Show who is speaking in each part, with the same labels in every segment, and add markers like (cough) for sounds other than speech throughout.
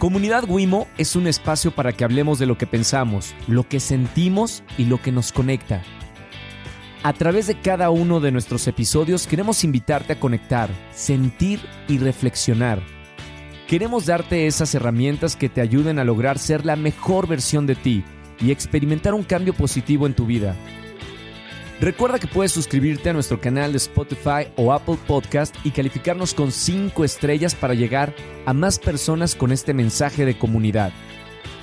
Speaker 1: Comunidad Wimo es un espacio para que hablemos de lo que pensamos, lo que sentimos y lo que nos conecta. A través de cada uno de nuestros episodios queremos invitarte a conectar, sentir y reflexionar. Queremos darte esas herramientas que te ayuden a lograr ser la mejor versión de ti y experimentar un cambio positivo en tu vida. Recuerda que puedes suscribirte a nuestro canal de Spotify o Apple Podcast y calificarnos con 5 estrellas para llegar a más personas con este mensaje de comunidad.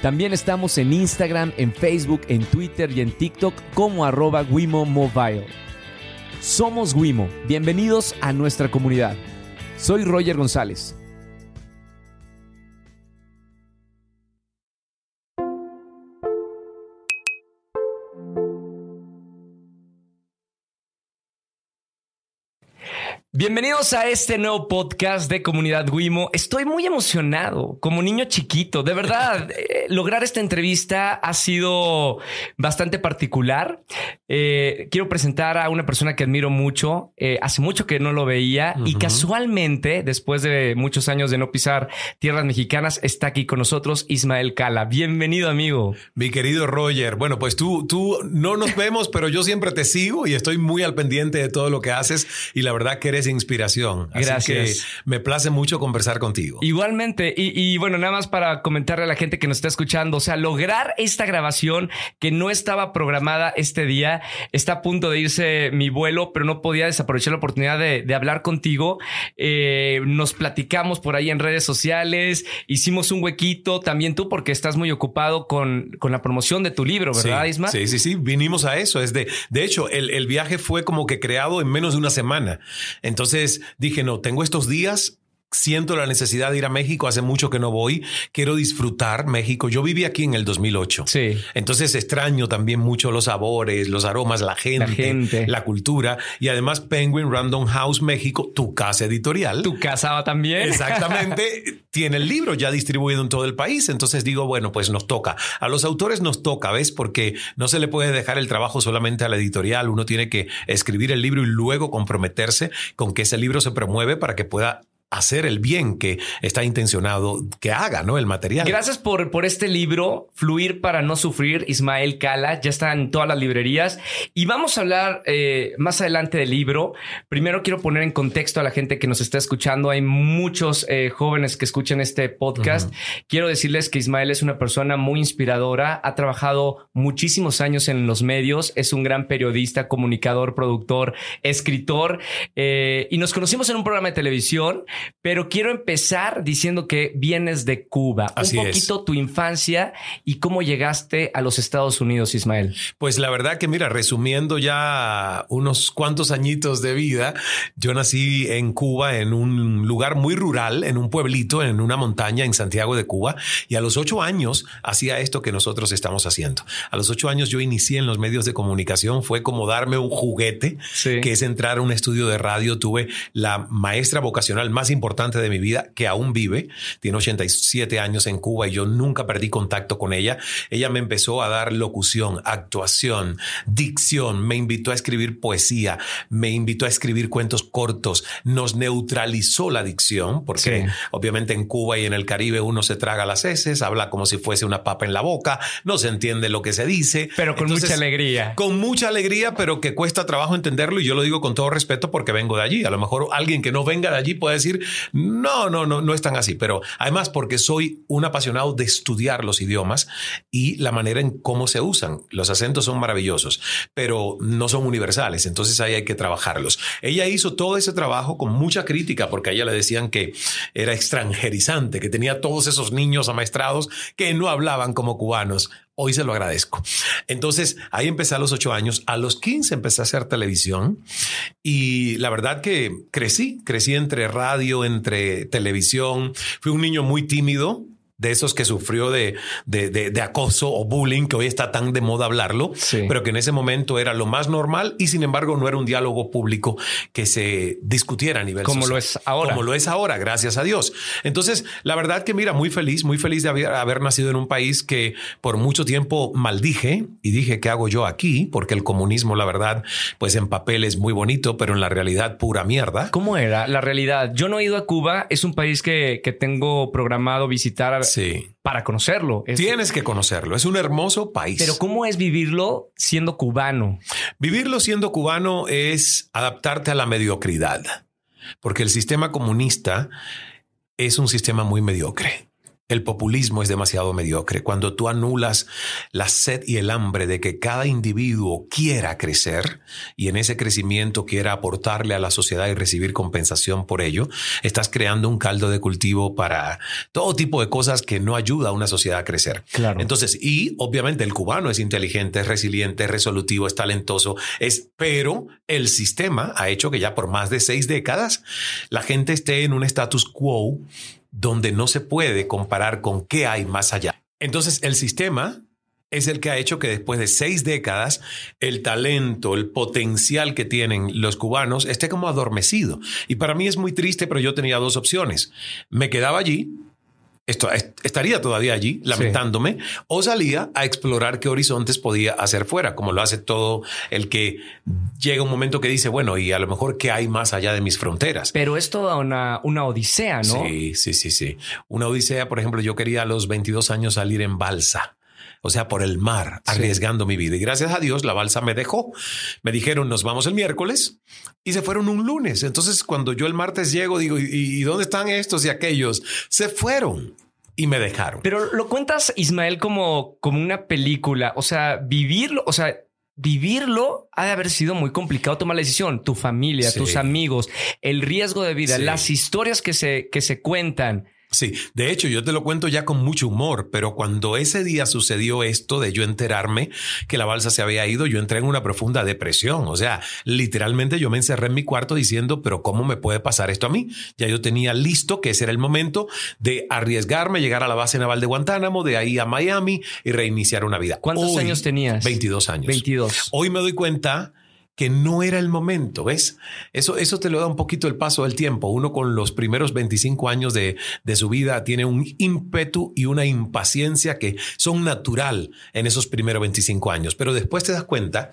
Speaker 1: También estamos en Instagram, en Facebook, en Twitter y en TikTok como arroba Wimo Mobile. Somos Wimo, bienvenidos a nuestra comunidad. Soy Roger González. Bienvenidos a este nuevo podcast de Comunidad Wimo. Estoy muy emocionado, como niño chiquito. De verdad, (laughs) eh, lograr esta entrevista ha sido bastante particular. Eh, quiero presentar a una persona que admiro mucho. Eh, hace mucho que no lo veía y casualmente, después de muchos años de no pisar tierras mexicanas, está aquí con nosotros Ismael Cala. Bienvenido, amigo.
Speaker 2: Mi querido Roger. Bueno, pues tú, tú no nos vemos, pero yo siempre te sigo y estoy muy al pendiente de todo lo que haces y la verdad que eres inspiración. Así
Speaker 1: Gracias.
Speaker 2: que me place mucho conversar contigo.
Speaker 1: Igualmente, y, y, bueno, nada más para comentarle a la gente que nos está escuchando, o sea, lograr esta grabación que no estaba programada este día, está a punto de irse mi vuelo, pero no podía desaprovechar la oportunidad de, de hablar contigo. Eh, nos platicamos por ahí en redes sociales, hicimos un huequito, también tú, porque estás muy ocupado con, con la promoción de tu libro, ¿verdad,
Speaker 2: sí,
Speaker 1: Isma?
Speaker 2: Sí, sí, sí, vinimos a eso. Es de, de hecho, el, el viaje fue como que creado en menos de una semana. Entonces dije, no, tengo estos días siento la necesidad de ir a México. Hace mucho que no voy. Quiero disfrutar México. Yo viví aquí en el 2008.
Speaker 1: Sí.
Speaker 2: Entonces extraño también mucho los sabores, los aromas, la gente,
Speaker 1: La gente.
Speaker 2: la cultura. Y además Penguin Random House México, tu casa editorial.
Speaker 1: Tu casa también. (laughs)
Speaker 2: Exactamente. tiene el libro ya distribuido en todo el país. Entonces digo, bueno, pues nos toca. A los autores nos toca, ¿ves? Porque no se le puede dejar el trabajo solamente a la editorial. Uno tiene que escribir el libro y luego comprometerse con que ese libro se promueve para que pueda hacer el bien que está intencionado que haga, ¿no? El material.
Speaker 1: Gracias por, por este libro, Fluir para no sufrir, Ismael Cala. Ya está en todas las librerías. Y vamos a hablar eh, más adelante del libro. Primero quiero poner en contexto a la gente que nos está escuchando. Hay muchos eh, jóvenes que escuchan este podcast. Uh -huh. Quiero decirles que Ismael es una persona muy inspiradora. Ha trabajado muchísimos años en los medios. Es un gran periodista, comunicador, productor, escritor. Eh, y nos conocimos en un programa de televisión. Pero quiero empezar diciendo que vienes de Cuba.
Speaker 2: Así
Speaker 1: un poquito
Speaker 2: es.
Speaker 1: tu infancia y cómo llegaste a los Estados Unidos, Ismael.
Speaker 2: Pues la verdad que mira, resumiendo ya unos cuantos añitos de vida, yo nací en Cuba, en un lugar muy rural, en un pueblito, en una montaña en Santiago de Cuba, y a los ocho años hacía esto que nosotros estamos haciendo. A los ocho años yo inicié en los medios de comunicación, fue como darme un juguete,
Speaker 1: sí.
Speaker 2: que es entrar a un estudio de radio. Tuve la maestra vocacional más importante de mi vida, que aún vive, tiene 87 años en Cuba y yo nunca perdí contacto con ella. Ella me empezó a dar locución, actuación, dicción, me invitó a escribir poesía, me invitó a escribir cuentos cortos, nos neutralizó la dicción, porque sí. obviamente en Cuba y en el Caribe uno se traga las heces, habla como si fuese una papa en la boca, no se entiende lo que se dice.
Speaker 1: Pero con Entonces, mucha alegría.
Speaker 2: Con mucha alegría, pero que cuesta trabajo entenderlo y yo lo digo con todo respeto porque vengo de allí. A lo mejor alguien que no venga de allí puede decir, no, no, no, no es tan así, pero además porque soy un apasionado de estudiar los idiomas y la manera en cómo se usan. Los acentos son maravillosos, pero no son universales, entonces ahí hay que trabajarlos. Ella hizo todo ese trabajo con mucha crítica porque a ella le decían que era extranjerizante, que tenía todos esos niños amaestrados que no hablaban como cubanos. Hoy se lo agradezco. Entonces, ahí empecé a los ocho años. A los 15 empecé a hacer televisión y la verdad que crecí, crecí entre radio, entre televisión. Fui un niño muy tímido, de esos que sufrió de, de, de, de, acoso o bullying, que hoy está tan de moda hablarlo,
Speaker 1: sí.
Speaker 2: pero que en ese momento era lo más normal y sin embargo no era un diálogo público que se discutiera a nivel
Speaker 1: como
Speaker 2: social.
Speaker 1: lo es ahora.
Speaker 2: Como lo es ahora, gracias a Dios. Entonces, la verdad que mira, muy feliz, muy feliz de haber, haber nacido en un país que por mucho tiempo maldije y dije, ¿qué hago yo aquí? Porque el comunismo, la verdad, pues en papel es muy bonito, pero en la realidad pura mierda.
Speaker 1: ¿Cómo era la realidad? Yo no he ido a Cuba, es un país que, que tengo programado visitar
Speaker 2: sí.
Speaker 1: para conocerlo.
Speaker 2: Tienes que conocerlo. Es un hermoso país.
Speaker 1: Pero ¿cómo es vivirlo siendo cubano?
Speaker 2: Vivirlo siendo cubano es adaptarte a la mediocridad, porque el sistema comunista es un sistema muy mediocre. El populismo es demasiado mediocre. Cuando tú anulas la sed y el hambre de que cada individuo quiera crecer y en ese crecimiento quiera aportarle a la sociedad y recibir compensación por ello, estás creando un caldo de cultivo para todo tipo de cosas que no ayuda a una sociedad a crecer.
Speaker 1: Claro.
Speaker 2: Entonces, y obviamente el cubano es inteligente, es resiliente, es resolutivo, es talentoso, es, pero el sistema ha hecho que ya por más de seis décadas la gente esté en un status quo donde no se puede comparar con qué hay más allá. Entonces el sistema es el que ha hecho que después de seis décadas el talento, el potencial que tienen los cubanos esté como adormecido. Y para mí es muy triste, pero yo tenía dos opciones. Me quedaba allí esto, estaría todavía allí lamentándome o salía a explorar qué horizontes podía hacer fuera, como lo hace todo el que llega un momento que dice, bueno, y a lo mejor qué hay más allá de mis fronteras.
Speaker 1: Pero es toda una, una odisea, ¿no?
Speaker 2: Sí, sí, sí, sí. Una odisea, por ejemplo, yo quería a los 22 años salir en balsa o sea, por el mar, arriesgando mi vida. Y gracias a Dios la balsa me dejó. Me dijeron, nos vamos el miércoles y se fueron un lunes. Entonces, cuando yo el martes llego, digo, ¿y, dónde están estos y aquellos? Se fueron y me dejaron.
Speaker 1: Pero lo cuentas, Ismael, como, como una película. O sea, vivirlo, o sea, vivirlo ha de haber sido muy complicado tomar la decisión. Tu familia, tus amigos, el riesgo de vida, las historias que se, que se cuentan.
Speaker 2: Sí, de hecho yo te lo cuento ya con mucho humor, pero cuando ese día sucedió esto de yo enterarme que la balsa se había ido, yo entré en una profunda depresión. O sea, literalmente yo me encerré en mi cuarto diciendo, pero ¿cómo me puede pasar esto a mí? Ya yo tenía listo que ese era el momento de arriesgarme, llegar a la base naval de Guantánamo, de ahí a Miami y reiniciar una vida.
Speaker 1: ¿Cuántos años tenías?
Speaker 2: 22 años.
Speaker 1: 22.
Speaker 2: Hoy me doy cuenta que no era el momento, ¿ves? Eso, eso te lo da un poquito el paso del tiempo. Uno con los primeros 25 años de, de, su vida tiene un ímpetu y una impaciencia que son natural en esos primeros 25 años, pero después te das cuenta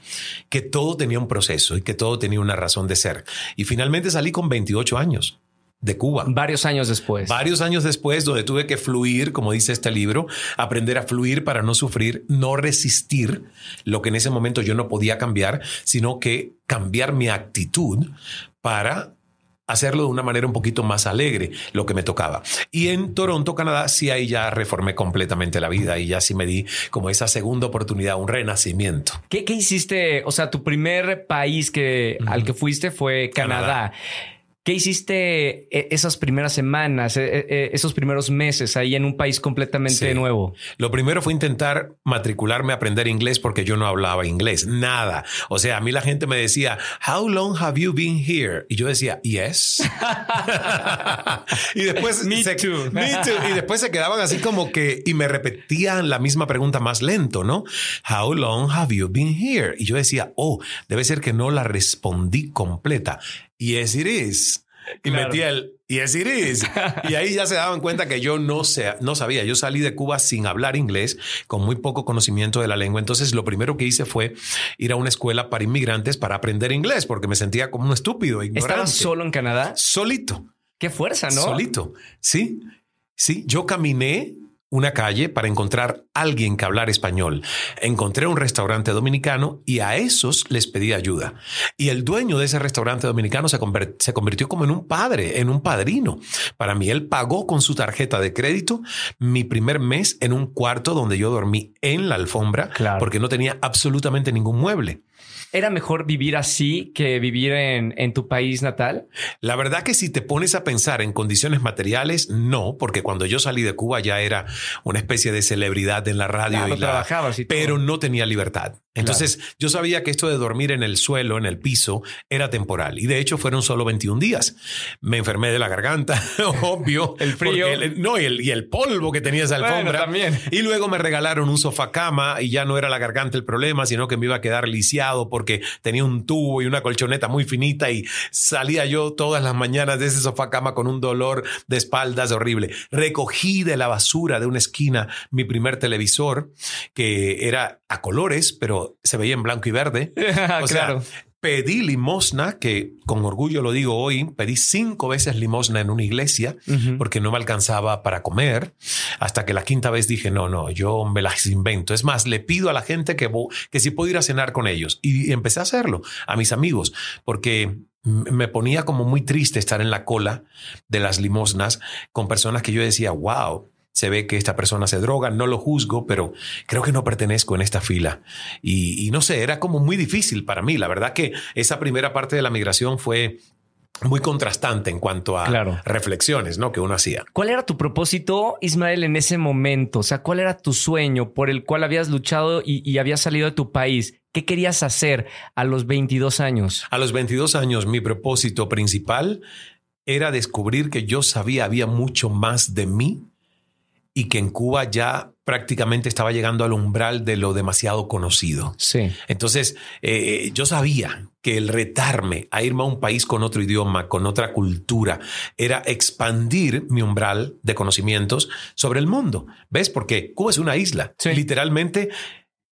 Speaker 2: que todo tenía un proceso y que todo tenía una razón de ser. Y finalmente salí con 28 años de Cuba.
Speaker 1: Varios años después.
Speaker 2: Varios años después, donde tuve que fluir, como dice este libro, aprender a fluir para no sufrir, no resistir lo que en ese momento yo no podía cambiar, sino que cambiar mi actitud para hacerlo de una manera un poquito más alegre, lo que me tocaba. Y en Toronto, Canadá, sí ahí ya reformé completamente la vida y ya sí me di como esa segunda oportunidad, un renacimiento.
Speaker 1: ¿Qué, qué hiciste? O sea, tu primer país que, al que fuiste fue Canadá. ¿Qué hiciste eh, esas primeras semanas, eh, eh, esos primeros meses ahí en un país completamente nuevo?
Speaker 2: Lo primero fue intentar matricularme a aprender inglés porque yo no hablaba inglés, nada. O sea, a mí la gente me decía, How long have you been here? Y yo decía, Yes. (laughs) y después,
Speaker 1: me, too.
Speaker 2: me too. Y después se quedaban así como que y me repetían la misma pregunta más lento, ¿no? How long have you been here? Y yo decía, oh, debe ser que no la respondí completa. Yes, it is. Y metí el yes, it is. y ahí ya se daban cuenta que yo no, sé, no sabía. Yo salí de Cuba sin hablar inglés, con muy poco conocimiento de la lengua. Entonces, lo primero que hice fue ir a una escuela para inmigrantes para aprender inglés, porque me sentía como un estúpido, ignorante.
Speaker 1: ¿Estabas solo en Canadá?
Speaker 2: Solito.
Speaker 1: Qué fuerza, ¿no?
Speaker 2: Solito. Sí. Sí, yo caminé una calle para encontrar alguien que hablar español. Encontré un restaurante dominicano y a esos les pedí ayuda. Y el dueño de ese restaurante dominicano se, se convirtió como en un padre, en un padrino. Para mí, él pagó con su tarjeta de crédito mi primer mes en un cuarto donde yo dormí en la alfombra porque no tenía absolutamente ningún mueble.
Speaker 1: ¿Era mejor vivir así que vivir en, en, tu país natal?
Speaker 2: La verdad que si te pones a pensar en condiciones materiales, no, porque cuando yo salí de Cuba ya era una especie de celebridad en la radio. y
Speaker 1: trabajaba,
Speaker 2: pero no tenía libertad. Entonces yo sabía que esto de dormir en el suelo, en el piso, era temporal. Y de hecho fueron solo 21 días. Me enfermé de la garganta, (laughs) obvio. (laughs)
Speaker 1: el frío.
Speaker 2: no, y el, y el, polvo que tenía esa alfombra.
Speaker 1: también.
Speaker 2: Y luego me regalaron un sofá cama y ya no era la garganta el problema, sino que me iba a quedar lisiado porque tenía un tubo y una colchoneta muy finita y salía yo todas las mañanas de ese sofá cama con un dolor de espaldas horrible. Recogí de la basura de una esquina mi primer televisor que era a colores, pero se veía en blanco y verde. (laughs)
Speaker 1: claro
Speaker 2: pedí limosna, que con orgullo lo digo hoy, pedí cinco veces limosna en una iglesia porque no me alcanzaba para comer, hasta que la quinta vez dije, no, no, yo me las invento. Es más, le pido a la gente que, que si puedo ir a cenar con ellos. Y empecé a hacerlo, a mis amigos, porque me ponía como muy triste estar en la cola de las limosnas con personas que yo decía, wow, se ve que esta persona se droga, no lo juzgo, pero creo que no pertenezco en esta fila. Y, no sé, era como muy difícil para mí. La verdad que esa primera parte de la migración fue muy contrastante en cuanto a reflexiones ¿no? que uno hacía.
Speaker 1: ¿Cuál era tu propósito, Ismael, en ese momento? O sea, ¿cuál era tu sueño por el cual habías luchado y, y habías salido de tu país? ¿Qué querías hacer a los 22 años?
Speaker 2: A los 22 años, mi propósito principal era descubrir que yo sabía había mucho más de mí y que en Cuba ya prácticamente estaba llegando al umbral de lo demasiado conocido.
Speaker 1: Sí.
Speaker 2: Entonces, eh, yo sabía que el retarme a irme a un país con otro idioma, con otra cultura, era expandir mi umbral de conocimientos sobre el mundo. ¿Ves? Porque Cuba es una isla. Literalmente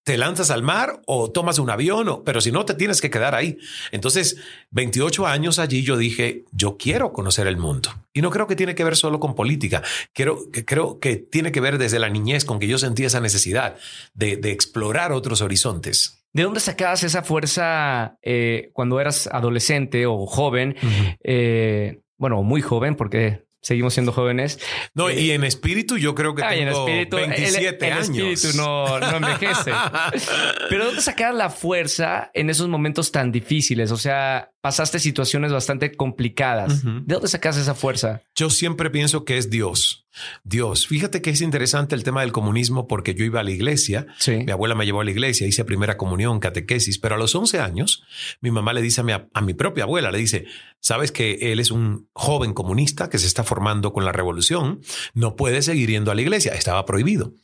Speaker 2: te lanzas al mar o tomas un avión, o, pero si no, te tienes que quedar ahí. Entonces, 28 años allí, yo dije, yo quiero conocer el mundo. Y no creo que tiene que ver solo con política. Quiero, que, creo que tiene que ver desde la niñez con que yo sentí esa necesidad de, explorar otros horizontes.
Speaker 1: ¿De dónde sacabas esa fuerza eh, cuando eras adolescente o joven? Eh, bueno, muy joven, porque seguimos siendo jóvenes.
Speaker 2: No, y en espíritu yo creo que tengo en espíritu, 27
Speaker 1: el,
Speaker 2: años.
Speaker 1: espíritu no, no envejece. (laughs) Pero ¿dónde sacar la fuerza en esos momentos tan difíciles? O sea, pasaste situaciones bastante complicadas. ¿De dónde sacas esa fuerza?
Speaker 2: Yo siempre pienso que es Dios. Dios. Fíjate que es interesante el tema del comunismo porque yo iba a la iglesia. Mi abuela me llevó a la iglesia, hice primera comunión, catequesis, pero a los 11 años mi mamá le dice a mi, a mi propia abuela, le dice, sabes que él es un joven comunista que se está formando con la revolución, no puede seguir yendo a la iglesia, estaba prohibido.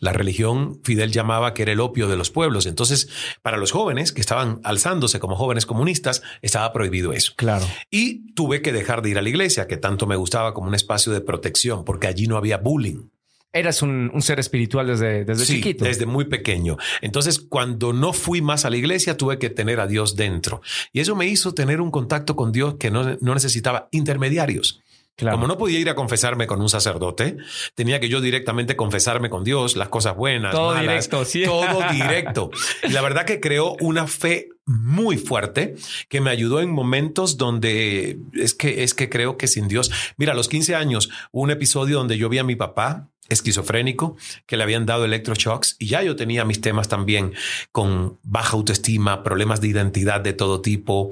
Speaker 2: La religión Fidel llamaba que era el opio de los pueblos. Entonces, para los jóvenes que estaban alzándose como jóvenes comunistas, estaba prohibido eso.
Speaker 1: Claro.
Speaker 2: Y tuve que dejar de ir a la iglesia, que tanto me gustaba como un espacio de protección, porque allí no había bullying.
Speaker 1: Eras un, ser espiritual desde, desde
Speaker 2: sí,
Speaker 1: chiquito.
Speaker 2: Desde muy pequeño. Entonces, cuando no fui más a la iglesia, tuve que tener a Dios dentro. Y eso me hizo tener un contacto con Dios que no, no necesitaba intermediarios. Como no podía ir a confesarme con un sacerdote, tenía que yo directamente confesarme con Dios, las cosas buenas,
Speaker 1: todo directo, sí.
Speaker 2: todo (laughs) directo. Y la verdad que creó una fe muy fuerte que me ayudó en momentos donde es que es que creo que sin Dios. Mira, a los 15 años, un episodio donde yo vi a mi papá esquizofrénico que le habían dado electroshocks y ya yo tenía mis temas también con baja autoestima, problemas de identidad de todo tipo.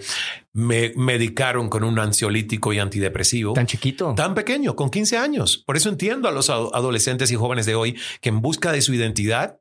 Speaker 2: Me medicaron con un ansiolítico y antidepresivo.
Speaker 1: Tan chiquito.
Speaker 2: Tan pequeño, con 15 años. Por eso entiendo a los adolescentes y jóvenes de hoy que en busca de su identidad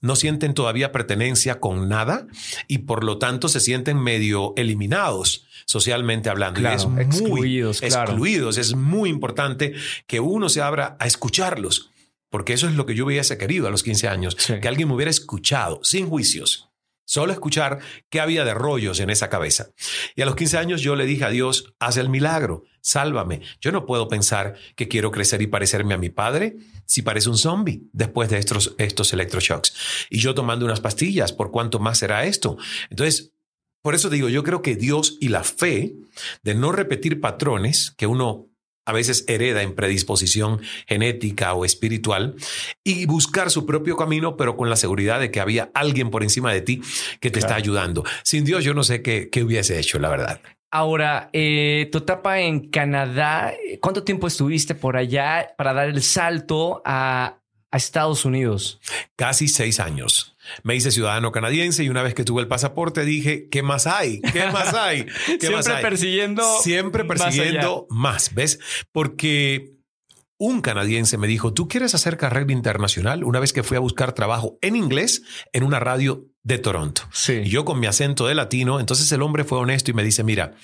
Speaker 2: no sienten todavía pertenencia con nada y por lo tanto se sienten medio eliminados socialmente hablando.
Speaker 1: es muy, excluidos,
Speaker 2: excluidos. Es muy importante que uno se abra a escucharlos, porque eso es lo que yo hubiese querido a los 15 años, que alguien me hubiera escuchado sin juicios. Solo escuchar qué había de rollos en esa cabeza. Y a los 15 años yo le dije a Dios, haz el milagro, sálvame. Yo no puedo pensar que quiero crecer y parecerme a mi padre si parece un zombie después de estos, estos electroshocks. Y yo tomando unas pastillas, ¿por cuánto más será esto? Entonces, por eso digo, yo creo que Dios y la fe de no repetir patrones que uno a veces hereda en predisposición genética o espiritual y buscar su propio camino, pero con la seguridad de que había alguien por encima de ti que te está ayudando. Sin Dios, yo no sé qué, qué hubiese hecho, la verdad.
Speaker 1: Ahora, eh, tu etapa en Canadá, ¿cuánto tiempo estuviste por allá para dar el salto a, a Estados Unidos?
Speaker 2: Casi seis años. Me hice ciudadano canadiense y una vez que tuve el pasaporte dije, ¿qué más hay? ¿Qué más hay? (laughs)
Speaker 1: Siempre persiguiendo.
Speaker 2: Siempre persiguiendo más, ¿ves? Porque un canadiense me dijo, ¿tú quieres hacer carrera internacional? Una vez que fui a buscar trabajo en inglés en una radio de Toronto.
Speaker 1: Sí.
Speaker 2: Y yo con mi acento de latino, entonces el hombre fue honesto y me dice, mira,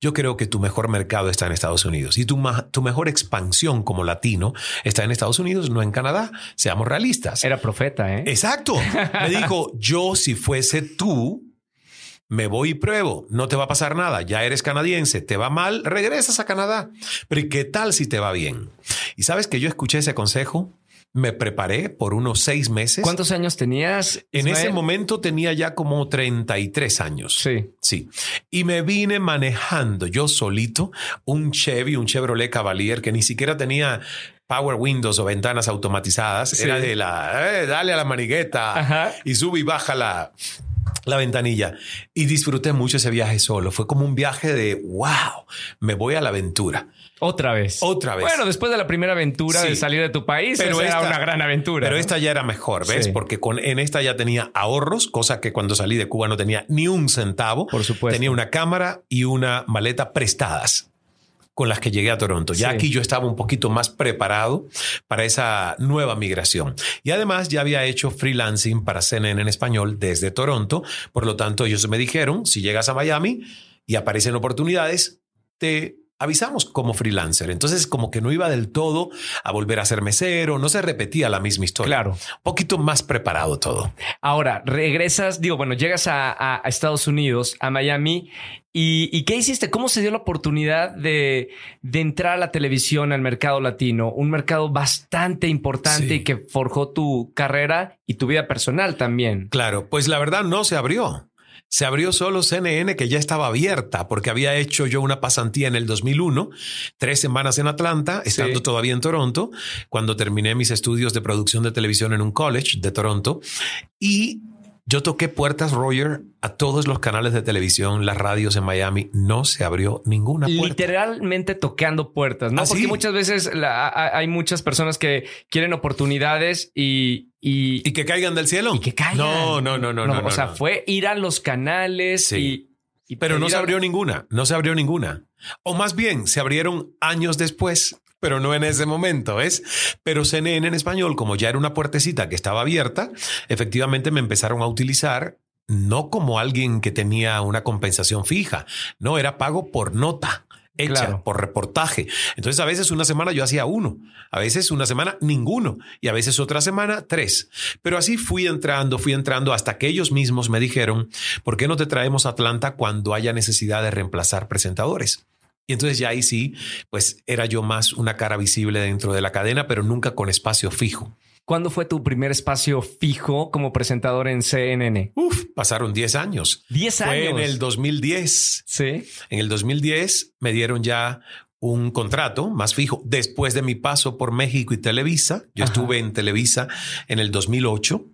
Speaker 2: yo creo que tu mejor mercado está en Estados Unidos y tu, tu mejor expansión como latino está en Estados Unidos, no en Canadá. Seamos realistas.
Speaker 1: Era profeta, ¿eh?
Speaker 2: Exacto. me dijo, yo si fuese tú, me voy y pruebo, no te va a pasar nada, ya eres canadiense, te va mal, regresas a Canadá. Pero ¿qué tal si te va bien? Y sabes que yo escuché ese consejo me preparé por unos seis meses.
Speaker 1: ¿Cuántos años tenías?
Speaker 2: En ese momento tenía ya como 33 años.
Speaker 1: Sí.
Speaker 2: Sí. Y me vine manejando yo solito un Chevy, un Chevrolet Cavalier que ni siquiera tenía Power Windows o ventanas automatizadas. Era de la, eh, dale a la manigueta y sube y baja la, la ventanilla y disfruté mucho ese viaje solo. Fue como un viaje de wow, me voy a la aventura.
Speaker 1: Otra vez.
Speaker 2: Otra vez.
Speaker 1: Bueno, después de la primera aventura de salir de tu país, pero era una gran aventura.
Speaker 2: Pero esta ya era mejor, ¿ves? Porque con, en esta ya tenía ahorros, cosa que cuando salí de Cuba no tenía ni un centavo.
Speaker 1: Por supuesto.
Speaker 2: Tenía una cámara y una maleta prestadas con las que llegué a Toronto. Ya aquí yo estaba un poquito más preparado para esa nueva migración. Y además ya había hecho freelancing para CNN en español desde Toronto. Por lo tanto, ellos me dijeron, si llegas a Miami y aparecen oportunidades, te avisamos como freelancer. Entonces, como que no iba del todo a volver a ser mesero, no se repetía la misma historia.
Speaker 1: Claro. Un
Speaker 2: poquito más preparado todo.
Speaker 1: Ahora, regresas, digo, bueno, llegas a, Estados Unidos, a Miami, y, qué hiciste? ¿Cómo se dio la oportunidad de, entrar a la televisión, al mercado latino? Un mercado bastante importante y que forjó tu carrera y tu vida personal también.
Speaker 2: Claro, pues la verdad no se abrió se abrió solo CNN, que ya estaba abierta, porque había hecho yo una pasantía en el 2001, tres semanas en Atlanta, estando todavía en Toronto, cuando terminé mis estudios de producción de televisión en un college de Toronto. Y yo toqué puertas, Roger, a todos los canales de televisión, las radios en Miami. No se abrió ninguna puerta.
Speaker 1: Literalmente tocando puertas, ¿no? ¿Ah, Porque muchas veces hay muchas personas que quieren oportunidades y,
Speaker 2: y, que caigan del cielo.
Speaker 1: Y que caigan.
Speaker 2: No, no, no, no. no,
Speaker 1: o sea, fue ir a los canales y,
Speaker 2: Pero no se abrió ninguna. No se abrió ninguna. O más bien, se abrieron años después pero no en ese momento, ¿ves? Pero CNN en español, como ya era una puertecita que estaba abierta, efectivamente me empezaron a utilizar no como alguien que tenía una compensación fija, no, era pago por nota hecha por reportaje. Entonces a veces una semana yo hacía uno, a veces una semana ninguno y a veces otra semana tres. Pero así fui entrando, fui entrando hasta que ellos mismos me dijeron, ¿por qué no te traemos a Atlanta cuando haya necesidad de reemplazar presentadores? Y entonces ya ahí sí, pues era yo más una cara visible dentro de la cadena, pero nunca con espacio fijo.
Speaker 1: ¿Cuándo fue tu primer espacio fijo como presentador en CNN?
Speaker 2: Uf, pasaron 10 años.
Speaker 1: 10 años.
Speaker 2: Fue en el 2010.
Speaker 1: Sí.
Speaker 2: En el 2010 me dieron ya un contrato más fijo después de mi paso por México y Televisa. Yo estuve en Televisa en el 2008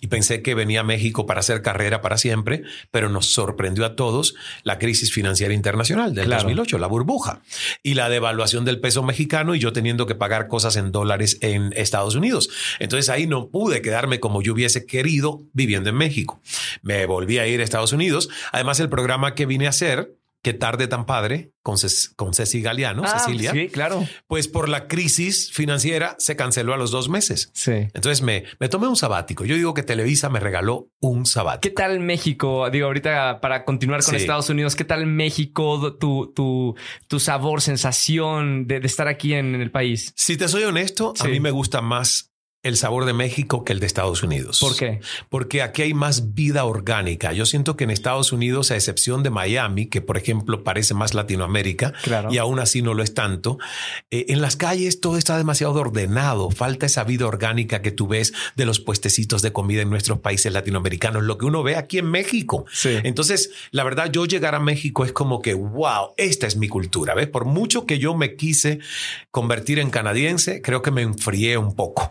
Speaker 2: y pensé que venía a México para hacer carrera para siempre, pero nos sorprendió a todos la crisis financiera internacional del 2008, la burbuja y la devaluación del peso mexicano y yo teniendo que pagar cosas en dólares en Estados Unidos. Entonces ahí no pude quedarme como yo hubiese querido viviendo en México. Me volví a ir a Estados Unidos. Además, el programa que vine a hacer Qué tarde tan padre con, con Ceci Galeano, ah, Cecilia.
Speaker 1: Sí, claro.
Speaker 2: Pues por la crisis financiera se canceló a los dos meses.
Speaker 1: Sí.
Speaker 2: Entonces me, me tomé un sabático. Yo digo que Televisa me regaló un sabático.
Speaker 1: ¿Qué tal México? Digo, ahorita para continuar con Estados Unidos, ¿qué tal México? Tu, tu, tu sabor, sensación de, estar aquí en, el país.
Speaker 2: Si te soy honesto, a mí me gusta más el sabor de México que el de Estados Unidos.
Speaker 1: ¿Por qué?
Speaker 2: Porque aquí hay más vida orgánica. Yo siento que en Estados Unidos, a excepción de Miami, que por ejemplo parece más Latinoamérica y aún así no lo es tanto, eh, en las calles todo está demasiado ordenado. Falta esa vida orgánica que tú ves de los puestecitos de comida en nuestros países latinoamericanos, lo que uno ve aquí en México. Entonces, la verdad, yo llegar a México es como que, wow, esta es mi cultura. ¿Ves? Por mucho que yo me quise convertir en canadiense, creo que me enfrié un poco.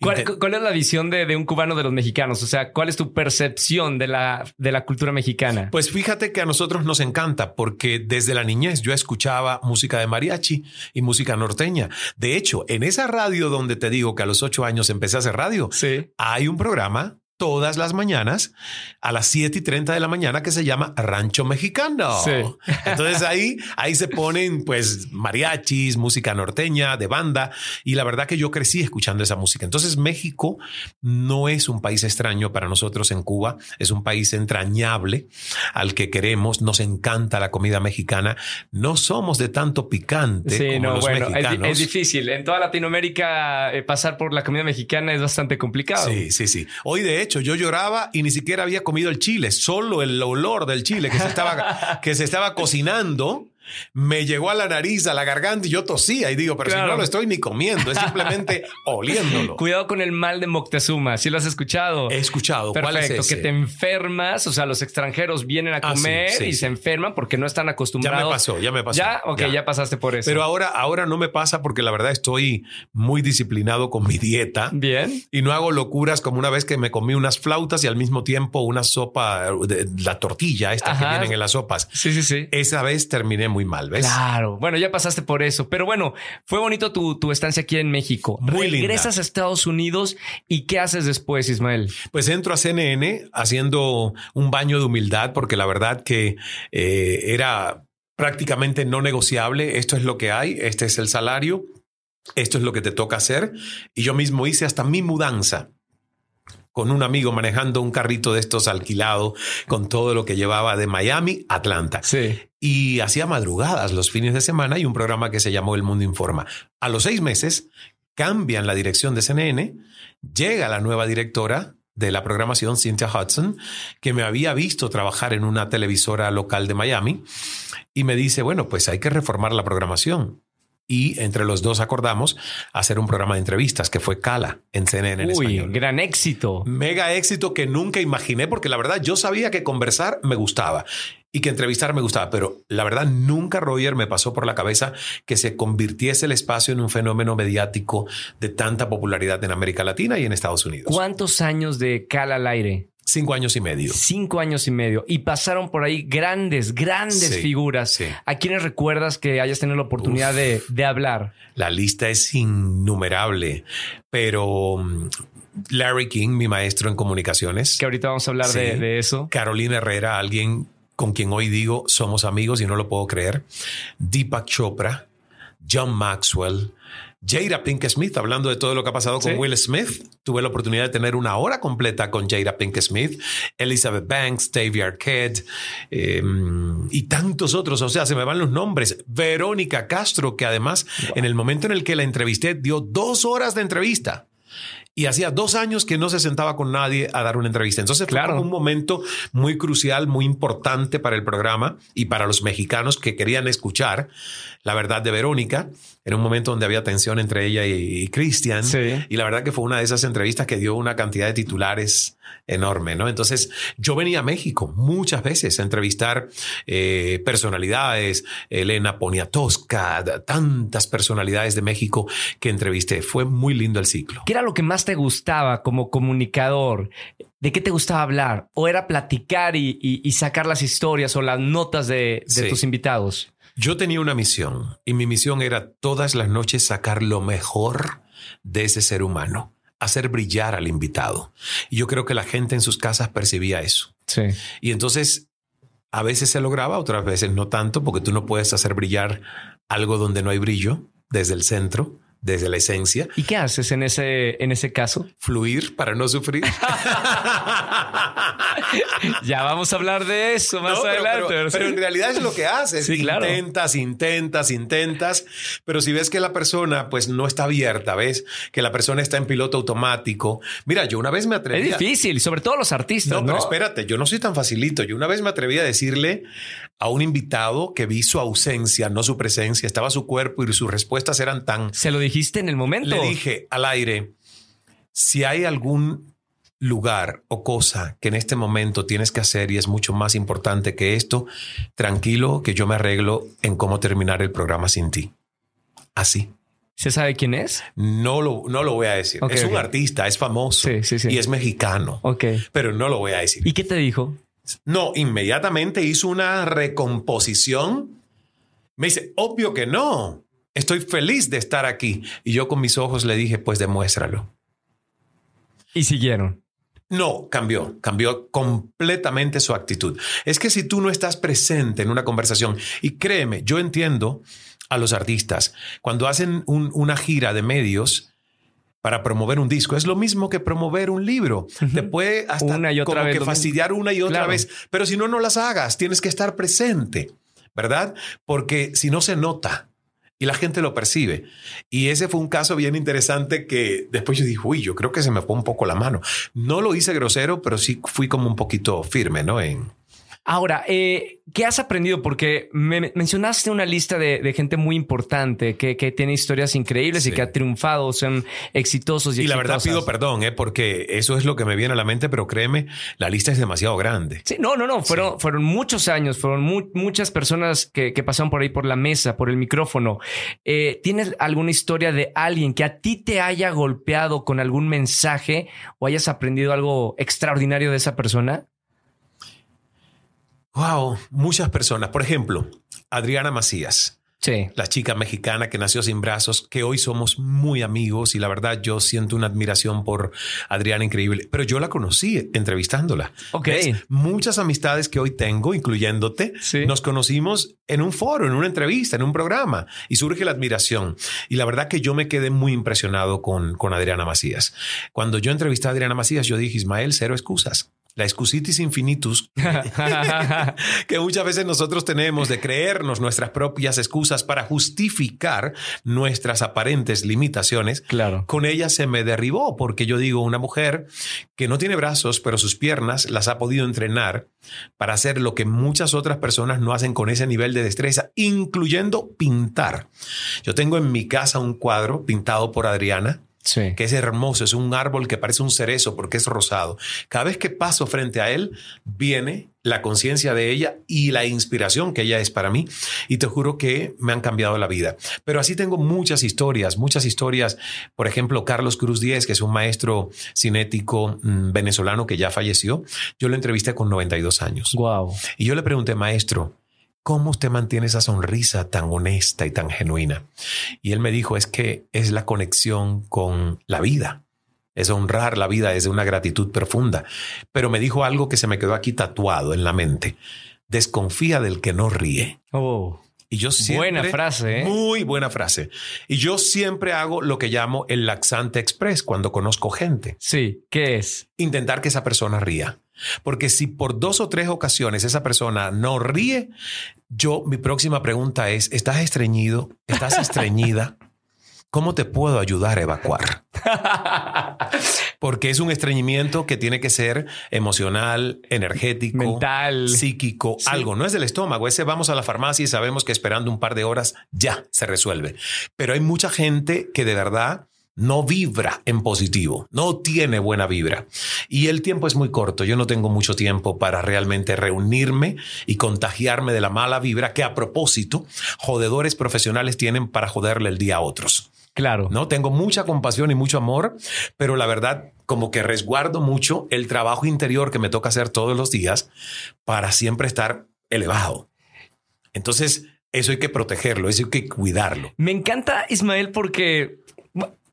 Speaker 1: ¿Cuál, es la visión de, un cubano de los mexicanos? O sea, ¿cuál es tu percepción de la, de la cultura mexicana?
Speaker 2: Pues fíjate que a nosotros nos encanta porque desde la niñez yo escuchaba música de mariachi y música norteña. De hecho, en esa radio donde te digo que a los ocho años empecé a hacer radio, hay un programa todas las mañanas a las 7 y 30 de la mañana que se llama Rancho Mexicano. (laughs) Entonces ahí, ahí se ponen pues mariachis, música norteña, de banda. Y la verdad que yo crecí escuchando esa música. Entonces México no es un país extraño para nosotros en Cuba. Es un país entrañable al que queremos. Nos encanta la comida mexicana. No somos de tanto picante sí, como los mexicanos.
Speaker 1: Es, difícil. En toda Latinoamérica eh, pasar por la comida mexicana es bastante complicado.
Speaker 2: Sí, sí, sí. Hoy de hecho yo lloraba y ni siquiera había comido el chile, solo el olor del chile que se estaba, (laughs) que se estaba cocinando me llegó a la nariz, a la garganta y yo tosía y digo, pero si no lo estoy ni comiendo, es simplemente (laughs) oliéndolo.
Speaker 1: Cuidado con el mal de Moctezuma, si lo has escuchado.
Speaker 2: He escuchado.
Speaker 1: Perfecto, que te enfermas, o sea, los extranjeros vienen a ah, comer y se enferman porque no están acostumbrados.
Speaker 2: Ya me pasó, ya me pasó.
Speaker 1: Ya, ok, ya. pasaste por eso.
Speaker 2: Pero ahora, ahora no me pasa porque la verdad estoy muy disciplinado con mi dieta.
Speaker 1: Bien.
Speaker 2: Y no hago locuras como una vez que me comí unas flautas y al mismo tiempo una sopa, de, la tortilla esta que vienen en las sopas.
Speaker 1: Sí, sí, sí.
Speaker 2: Esa vez terminé muy mal, ¿ves?
Speaker 1: Claro. Bueno, ya pasaste por eso. Pero bueno, fue bonito tu, tu estancia aquí en México.
Speaker 2: Muy
Speaker 1: Regresas a Estados Unidos y ¿qué haces después, Ismael?
Speaker 2: Pues entro a CNN haciendo un baño de humildad porque la verdad que eh, era prácticamente no negociable. Esto es lo que hay, este es el salario, esto es lo que te toca hacer. Y yo mismo hice hasta mi mudanza con un amigo manejando un carrito de estos alquilado con todo lo que llevaba de Miami a Atlanta.
Speaker 1: Sí.
Speaker 2: Y hacía madrugadas los fines de semana y un programa que se llamó El Mundo Informa. A los seis meses cambian la dirección de CNN, llega la nueva directora de la programación, Cynthia Hudson, que me había visto trabajar en una televisora local de Miami y me dice, bueno, pues hay que reformar la programación y entre los dos acordamos hacer un programa de entrevistas que fue Cala en CNN en Uy,
Speaker 1: gran éxito.
Speaker 2: Mega éxito que nunca imaginé porque la verdad yo sabía que conversar me gustaba y que entrevistar me gustaba, pero la verdad nunca Roger me pasó por la cabeza que se convirtiese el espacio en un fenómeno mediático de tanta popularidad en América Latina y en Estados Unidos.
Speaker 1: ¿Cuántos años de Cala al aire?
Speaker 2: Cinco años y medio.
Speaker 1: Cinco años y medio. Y pasaron por ahí grandes, grandes figuras. ¿A quiénes recuerdas que hayas tenido la oportunidad de, hablar?
Speaker 2: La lista es innumerable, pero mm, Larry King, mi maestro en comunicaciones.
Speaker 1: Que ahorita vamos a hablar de, de, eso.
Speaker 2: Carolina Herrera, alguien con quien hoy digo somos amigos y no lo puedo creer. Deepak Chopra, John Maxwell, Jada Pink Smith, hablando de todo lo que ha pasado con Will Smith, tuve la oportunidad de tener una hora completa con Jada Pink Smith, Elizabeth Banks, Davey Arquette em, y tantos otros. O sea, se me van los nombres. Verónica Castro, que además en el momento en el que la entrevisté dio dos horas de entrevista y hacía dos años que no se sentaba con nadie a dar una entrevista. Entonces fue un momento muy crucial, muy importante para el programa y para los mexicanos que querían escuchar la verdad de Verónica. en un momento donde había tensión entre ella y, Cristian. Y la verdad que fue una de esas entrevistas que dio una cantidad de titulares enorme, ¿no? Entonces yo venía a México muchas veces a entrevistar eh, personalidades, Elena Poniatowska, tantas personalidades de México que entrevisté. Fue muy lindo el ciclo.
Speaker 1: ¿Qué era lo que más te gustaba como comunicador? ¿De qué te gustaba hablar? ¿O era platicar y, sacar las historias o las notas de, tus invitados?
Speaker 2: Yo tenía una misión y mi misión era todas las noches sacar lo mejor de ese ser humano, hacer brillar al invitado. Y yo creo que la gente en sus casas percibía eso.
Speaker 1: Sí.
Speaker 2: Y entonces a veces se lograba, otras veces no tanto, porque tú no puedes hacer brillar algo donde no hay brillo desde el centro desde la esencia.
Speaker 1: ¿Y qué haces en ese, en ese caso?
Speaker 2: Fluir para no sufrir. (laughs)
Speaker 1: ya vamos a hablar de eso más adelante.
Speaker 2: Pero, en realidad es lo que haces. intentas, intentas, intentas. Pero si ves que la persona pues no está abierta, ves que la persona está en piloto automático. Mira, yo una vez me atreví.
Speaker 1: Es difícil, sobre todo los artistas. No,
Speaker 2: pero espérate, yo no soy tan facilito. Yo una vez me atreví a decirle a un invitado que vi su ausencia, no su presencia, estaba su cuerpo y sus respuestas eran tan.
Speaker 1: Se lo dijiste en el momento.
Speaker 2: Le dije al aire, si hay algún lugar o cosa que en este momento tienes que hacer y es mucho más importante que esto, tranquilo que yo me arreglo en cómo terminar el programa sin ti. Así.
Speaker 1: ¿Se sabe quién es?
Speaker 2: No lo, no lo voy a decir. es un artista, es famoso y es mexicano.
Speaker 1: Ok.
Speaker 2: Pero no lo voy a decir.
Speaker 1: ¿Y qué te dijo?
Speaker 2: No, inmediatamente hizo una recomposición. Me dice, obvio que no. Estoy feliz de estar aquí. Y yo con mis ojos le dije, pues demuéstralo.
Speaker 1: Y siguieron.
Speaker 2: No, cambió, cambió completamente su actitud. Es que si tú no estás presente en una conversación, y créeme, yo entiendo a los artistas, cuando hacen una gira de medios, para promover un disco. Es lo mismo que promover un libro. Te puede hasta una y otra vez que fastidiar una y otra vez. Pero si no, no las hagas. Tienes que estar presente, ¿verdad? Porque si no se nota y la gente lo percibe. Y ese fue un caso bien interesante que después yo dije, uy, yo creo que se me fue un poco la mano. No lo hice grosero, pero sí fui como un poquito firme, ¿no? En,
Speaker 1: Ahora, eh, ¿qué has aprendido? Porque me mencionaste una lista de, gente muy importante que, tiene historias increíbles y que ha triunfado, son exitosos.
Speaker 2: Y, y la verdad pido perdón, eh, porque eso es lo que me viene a la mente, pero créeme, la lista es demasiado grande.
Speaker 1: Sí, no, no, no, fueron, fueron muchos años, fueron muchas personas que, pasaron por ahí por la mesa, por el micrófono. Eh, ¿Tienes alguna historia de alguien que a ti te haya golpeado con algún mensaje o hayas aprendido algo extraordinario de esa persona?
Speaker 2: Wow, muchas personas. Por ejemplo, Adriana Macías. Sí. La chica mexicana que nació sin brazos, que hoy somos muy amigos y la verdad yo siento una admiración por Adriana increíble, pero yo la conocí entrevistándola.
Speaker 1: Ok.
Speaker 2: Muchas amistades que hoy tengo, incluyéndote, nos conocimos en un foro, en una entrevista, en un programa y surge la admiración. Y la verdad que yo me quedé muy impresionado con, con Adriana Macías. Cuando yo entrevisté a Adriana Macías, yo dije, Ismael, cero excusas la excusitis infinitus (laughs) (laughs) que muchas veces nosotros tenemos de creernos nuestras propias excusas para justificar nuestras aparentes limitaciones.
Speaker 1: Claro.
Speaker 2: Con ella se me derribó porque yo digo una mujer que no tiene brazos, pero sus piernas las ha podido entrenar para hacer lo que muchas otras personas no hacen con ese nivel de destreza, incluyendo pintar. Yo tengo en mi casa un cuadro pintado por Adriana que es hermoso, es un árbol que parece un cerezo porque es rosado. Cada vez que paso frente a él, viene la conciencia de ella y la inspiración que ella es para mí. Y te juro que me han cambiado la vida. Pero así tengo muchas historias, muchas historias. Por ejemplo, Carlos Cruz Díez, que es un maestro cinético mm, venezolano que ya falleció. Yo lo entrevisté con 92 años.
Speaker 1: Wow.
Speaker 2: Y yo le pregunté, maestro, ¿Cómo usted mantiene esa sonrisa tan honesta y tan genuina? Y él me dijo, es que es la conexión con la vida. Es honrar la vida desde una gratitud profunda. Pero me dijo algo que se me quedó aquí tatuado en la mente. Desconfía del que no ríe.
Speaker 1: Oh.
Speaker 2: Y yo siempre.
Speaker 1: Buena frase. ¿eh?
Speaker 2: Muy buena frase. Y yo siempre hago lo que llamo el laxante express cuando conozco gente.
Speaker 1: Sí. ¿Qué es?
Speaker 2: Intentar que esa persona ría. Porque si por dos o tres ocasiones esa persona no ríe, yo mi próxima pregunta es, ¿estás estreñido? ¿Estás estreñida? ¿Cómo te puedo ayudar a evacuar? (laughs) Porque es un estreñimiento que tiene que ser emocional, energético,
Speaker 1: mental,
Speaker 2: psíquico, algo. No es del estómago. Ese vamos a la farmacia y sabemos que esperando un par de horas ya se resuelve. Pero hay mucha gente que de verdad no vibra en positivo, no tiene buena vibra. Y el tiempo es muy corto, yo no tengo mucho tiempo para realmente reunirme y contagiarme de la mala vibra que a propósito, jodedores profesionales tienen para joderle el día a otros.
Speaker 1: Claro.
Speaker 2: No tengo mucha compasión y mucho amor, pero la verdad como que resguardo mucho el trabajo interior que me toca hacer todos los días para siempre estar elevado. Entonces, eso hay que protegerlo, eso hay que cuidarlo.
Speaker 1: Me encanta, Ismael, porque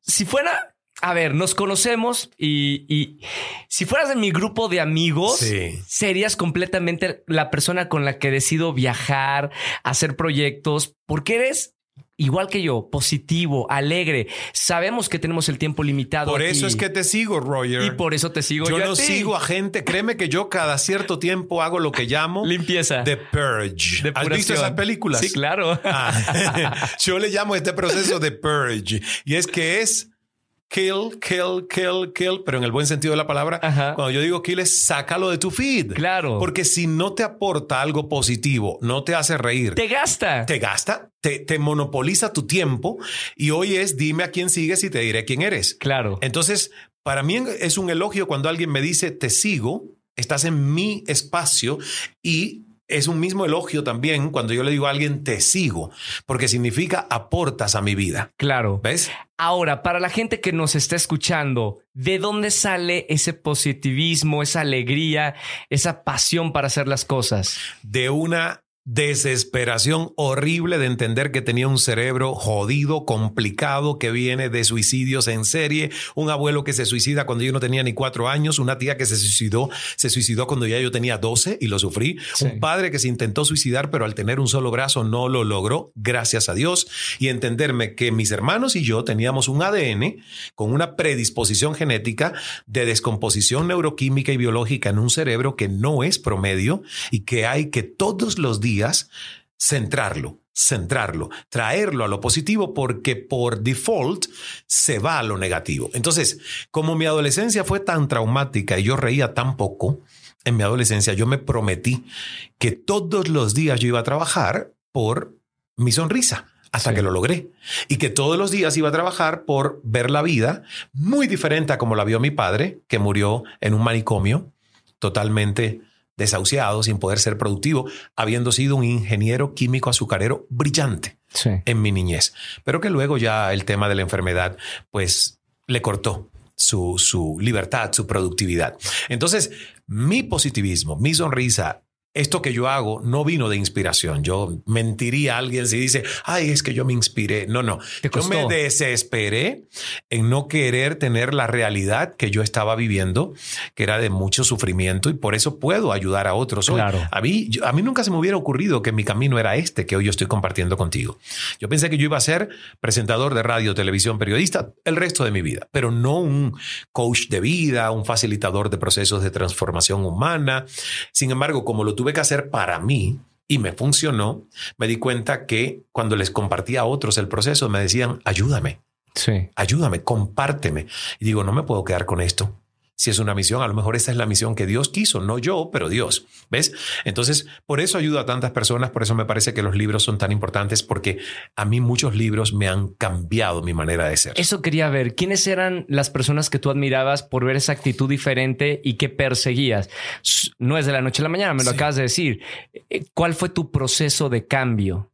Speaker 1: si fuera, a ver, nos conocemos y, si fueras de mi grupo de amigos, serías completamente la persona con la que decido viajar, hacer proyectos, porque eres igual que yo, positivo, alegre. Sabemos que tenemos el tiempo limitado.
Speaker 2: Por eso es que te sigo, Roger.
Speaker 1: Y por eso te sigo.
Speaker 2: Yo, yo no sigo a gente. Créeme que yo cada cierto tiempo hago lo que llamo (laughs)
Speaker 1: limpieza.
Speaker 2: The Purge. ¿Has visto esas películas?
Speaker 1: Sí, claro.
Speaker 2: Ah, (laughs) yo le llamo este proceso de Purge. Y es que es kill, kill, kill, kill, pero en el buen sentido de la palabra. Cuando yo digo kill es sácalo de tu feed.
Speaker 1: Claro.
Speaker 2: Porque si no te aporta algo positivo, no te hace reír.
Speaker 1: Te gasta.
Speaker 2: Te gasta, te, te monopoliza tu tiempo y hoy es dime a quién sigues y te diré quién eres.
Speaker 1: Claro.
Speaker 2: Entonces, para mí es un elogio cuando alguien me dice te sigo, estás en mi espacio y es un mismo elogio también cuando yo le digo a alguien te sigo, porque significa aportas a mi vida.
Speaker 1: Claro.
Speaker 2: ¿Ves?
Speaker 1: Ahora, para la gente que nos está escuchando, ¿de dónde sale ese positivismo, esa alegría, esa pasión para hacer las cosas?
Speaker 2: De una desesperación horrible de entender que tenía un cerebro jodido, complicado, que viene de suicidios en serie, un abuelo que se suicida cuando yo no tenía ni cuatro años, una tía que se suicidó, se suicidó cuando ya yo tenía doce y lo sufrí, un padre que se intentó suicidar pero al tener un solo brazo no lo logró, gracias a Dios, y entenderme que mis hermanos y yo teníamos un ADN con una predisposición genética de descomposición neuroquímica y biológica en un cerebro que no es promedio y que hay que todos los días centrarlo, centrarlo, traerlo a lo positivo porque por default se va a lo negativo. Entonces, como mi adolescencia fue tan traumática y yo reía tan poco, en mi adolescencia, yo me prometí que todos los días yo iba a trabajar por mi sonrisa hasta que lo logré. Y que todos los días iba a trabajar por ver la vida muy diferente a como la vio mi padre, que murió en un manicomio, totalmente desahuciado, sin poder ser productivo, habiendo sido un ingeniero químico azucarero brillante en mi niñez. Pero que luego ya el tema de la enfermedad, pues le cortó su, su libertad, su productividad. Entonces, mi positivismo, mi sonrisa, esto que yo hago no vino de inspiración. Yo mentiría a alguien si dice, ay, es que yo me inspiré. No, no. Yo me desesperé en no querer tener la realidad que yo estaba viviendo, que era de mucho sufrimiento y por eso puedo ayudar a otros.
Speaker 1: Claro.
Speaker 2: A mí, a mí nunca se me hubiera ocurrido que mi camino era este que hoy yo estoy compartiendo contigo. Yo pensé que yo iba a ser presentador de radio, televisión, periodista el resto de mi vida, pero no un coach de vida, un facilitador de procesos de transformación humana. Sin embargo, como lo tuve que hacer para mí y me funcionó, me di cuenta que cuando les compartía a otros el proceso, me decían, ayúdame.
Speaker 1: Sí.
Speaker 2: Ayúdame, compárteme. Y digo, no me puedo quedar con esto si es una misión, a lo mejor esa es la misión que Dios quiso, no yo, pero Dios. ¿Ves? Entonces, por eso ayudo a tantas personas, por eso me parece que los libros son tan importantes, porque a mí muchos libros me han cambiado mi manera de ser.
Speaker 1: Eso quería ver, ¿quiénes eran las personas que tú admirabas por ver esa actitud diferente y que perseguías? No es de la noche a la mañana, me lo acabas de decir. Eh, ¿Cuál fue tu proceso de cambio?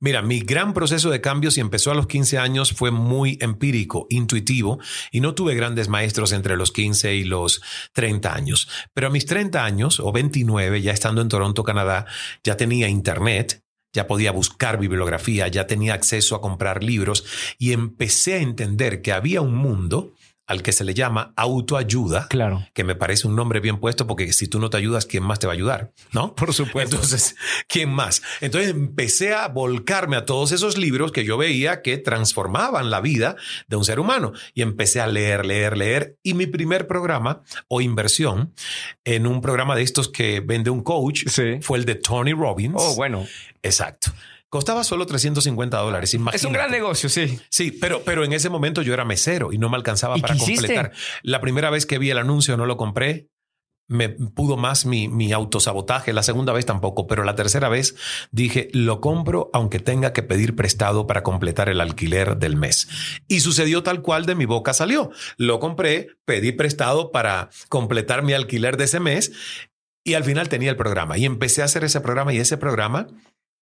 Speaker 2: Mira, mi gran proceso de cambio, si empezó a los 15 años, fue muy empírico, intuitivo, y no tuve grandes maestros entre los 15 y los 30 años. Pero a mis 30 años, o 29, ya estando en Toronto, Canadá, ya tenía internet, ya podía buscar bibliografía, ya tenía acceso a comprar libros, y empecé a entender que había un mundo al que se le llama autoayuda.
Speaker 1: Claro.
Speaker 2: Que me parece un nombre bien puesto porque si tú no te ayudas, ¿quién más te va a ayudar? ¿No? (laughs)
Speaker 1: Por supuesto.
Speaker 2: Entonces, ¿quién más? Entonces empecé a volcarme a todos esos libros que yo veía que transformaban la vida de un ser humano y empecé a leer, leer, leer. Y mi primer programa o inversión en un programa de estos que vende un coach fue el de Tony Robbins.
Speaker 1: Oh, bueno.
Speaker 2: Exacto. Costaba solo 350 dólares.
Speaker 1: Es un gran negocio, sí.
Speaker 2: Sí, pero, pero en ese momento yo era mesero y no me alcanzaba para completar. La primera vez que vi el anuncio no lo compré. Me pudo más mi, mi autosabotaje. La segunda vez tampoco, pero la tercera vez dije, lo compro aunque tenga que pedir prestado para completar el alquiler del mes. Y sucedió tal cual de mi boca salió. Lo compré, pedí prestado para completar mi alquiler de ese mes y al final tenía el programa y empecé a hacer ese programa y ese programa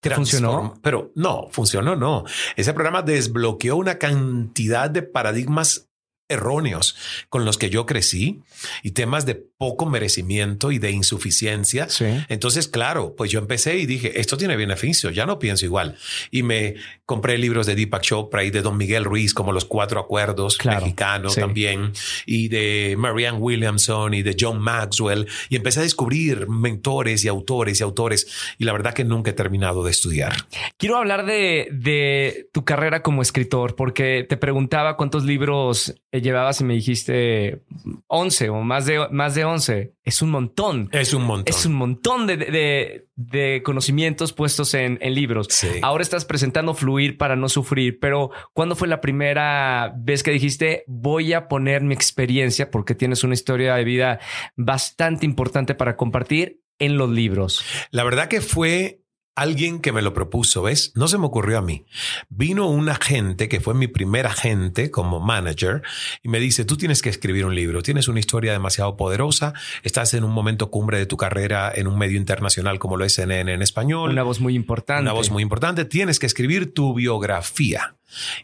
Speaker 1: ¿Funcionó?
Speaker 2: Pero no, funcionó, no. Ese programa desbloqueó una cantidad de paradigmas erróneos con los que yo crecí y temas de poco merecimiento y de insuficiencia. Entonces, claro, pues yo empecé y dije, esto tiene beneficio, ya no pienso igual. Y me compré libros de Deepak Chopra y de Don Miguel Ruiz, como Los Cuatro Acuerdos mexicanos también, y de Marianne Williamson y de John Maxwell. Y empecé a descubrir mentores y autores y autores. Y la verdad que nunca he terminado de estudiar.
Speaker 1: Quiero hablar de, de tu carrera como escritor, porque te preguntaba cuántos libros llevabas y me dijiste 11 o más de, más de 11. Es un montón.
Speaker 2: Es un montón.
Speaker 1: Es un montón de, de, conocimientos puestos en, en libros. Ahora estás presentando Fluir para no sufrir, pero ¿cuándo fue la primera vez que dijiste voy a poner mi experiencia porque tienes una historia de vida bastante importante para compartir en los libros?
Speaker 2: La verdad que fue alguien que me lo propuso, ¿ves? No se me ocurrió a mí. Vino un agente que fue mi primer agente como manager y me dice, tú tienes que escribir un libro, tienes una historia demasiado poderosa, estás en un momento cumbre de tu carrera en un medio internacional como lo es CNN en español.
Speaker 1: Una voz muy importante.
Speaker 2: Una voz muy importante, tienes que escribir tu biografía.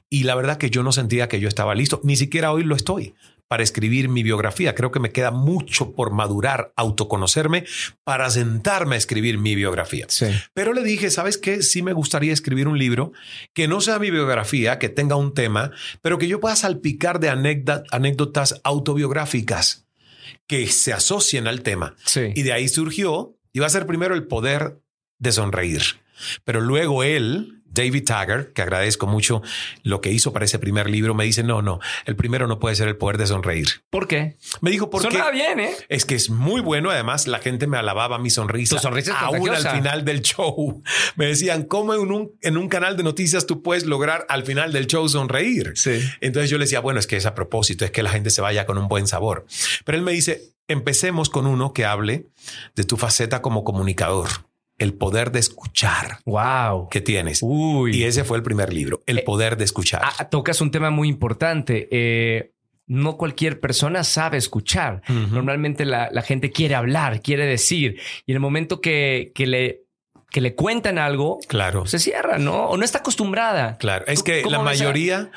Speaker 2: Y la verdad que yo no sentía que yo estaba listo, ni siquiera hoy lo estoy para escribir mi biografía. Creo que me queda mucho por madurar, autoconocerme para sentarme a escribir mi biografía. Pero le dije, ¿sabes qué? Sí me gustaría escribir un libro que no sea mi biografía, que tenga un tema, pero que yo pueda salpicar de anécdotas autobiográficas que se asocien al tema. Y de ahí surgió, iba a ser primero el poder de sonreír. Pero luego él, David Taggart, que agradezco mucho lo que hizo para ese primer libro, me dice, no, no, el primero no puede ser el poder de sonreír.
Speaker 1: ¿Por qué?
Speaker 2: Me dijo, porque...
Speaker 1: Sonaba bien, ¿eh?
Speaker 2: Es que es muy bueno. Además, la gente me alababa mi sonrisa.
Speaker 1: Tu sonrisa es
Speaker 2: Aún al final del show. (laughs) Me decían, ¿cómo en un, en un canal de noticias tú puedes lograr al final del show sonreír?
Speaker 1: Sí.
Speaker 2: Entonces yo le decía, bueno, es que es a propósito, es que la gente se vaya con un buen sabor. Pero él me dice, empecemos con uno que hable de tu faceta como comunicador el poder de escuchar.
Speaker 1: Wow.
Speaker 2: Que tienes.
Speaker 1: Uy.
Speaker 2: Y ese fue el primer libro, El
Speaker 1: Eh,
Speaker 2: poder de escuchar.
Speaker 1: Ah, tocas un tema muy importante. Eh, no cualquier persona sabe escuchar. Normalmente la, la gente quiere hablar, quiere decir. Y en el momento que, que le, que le cuentan algo,
Speaker 2: Claro,
Speaker 1: se cierra, ¿no? O no está acostumbrada.
Speaker 2: claro. Es que
Speaker 1: ¿Cómo
Speaker 2: la mayoría,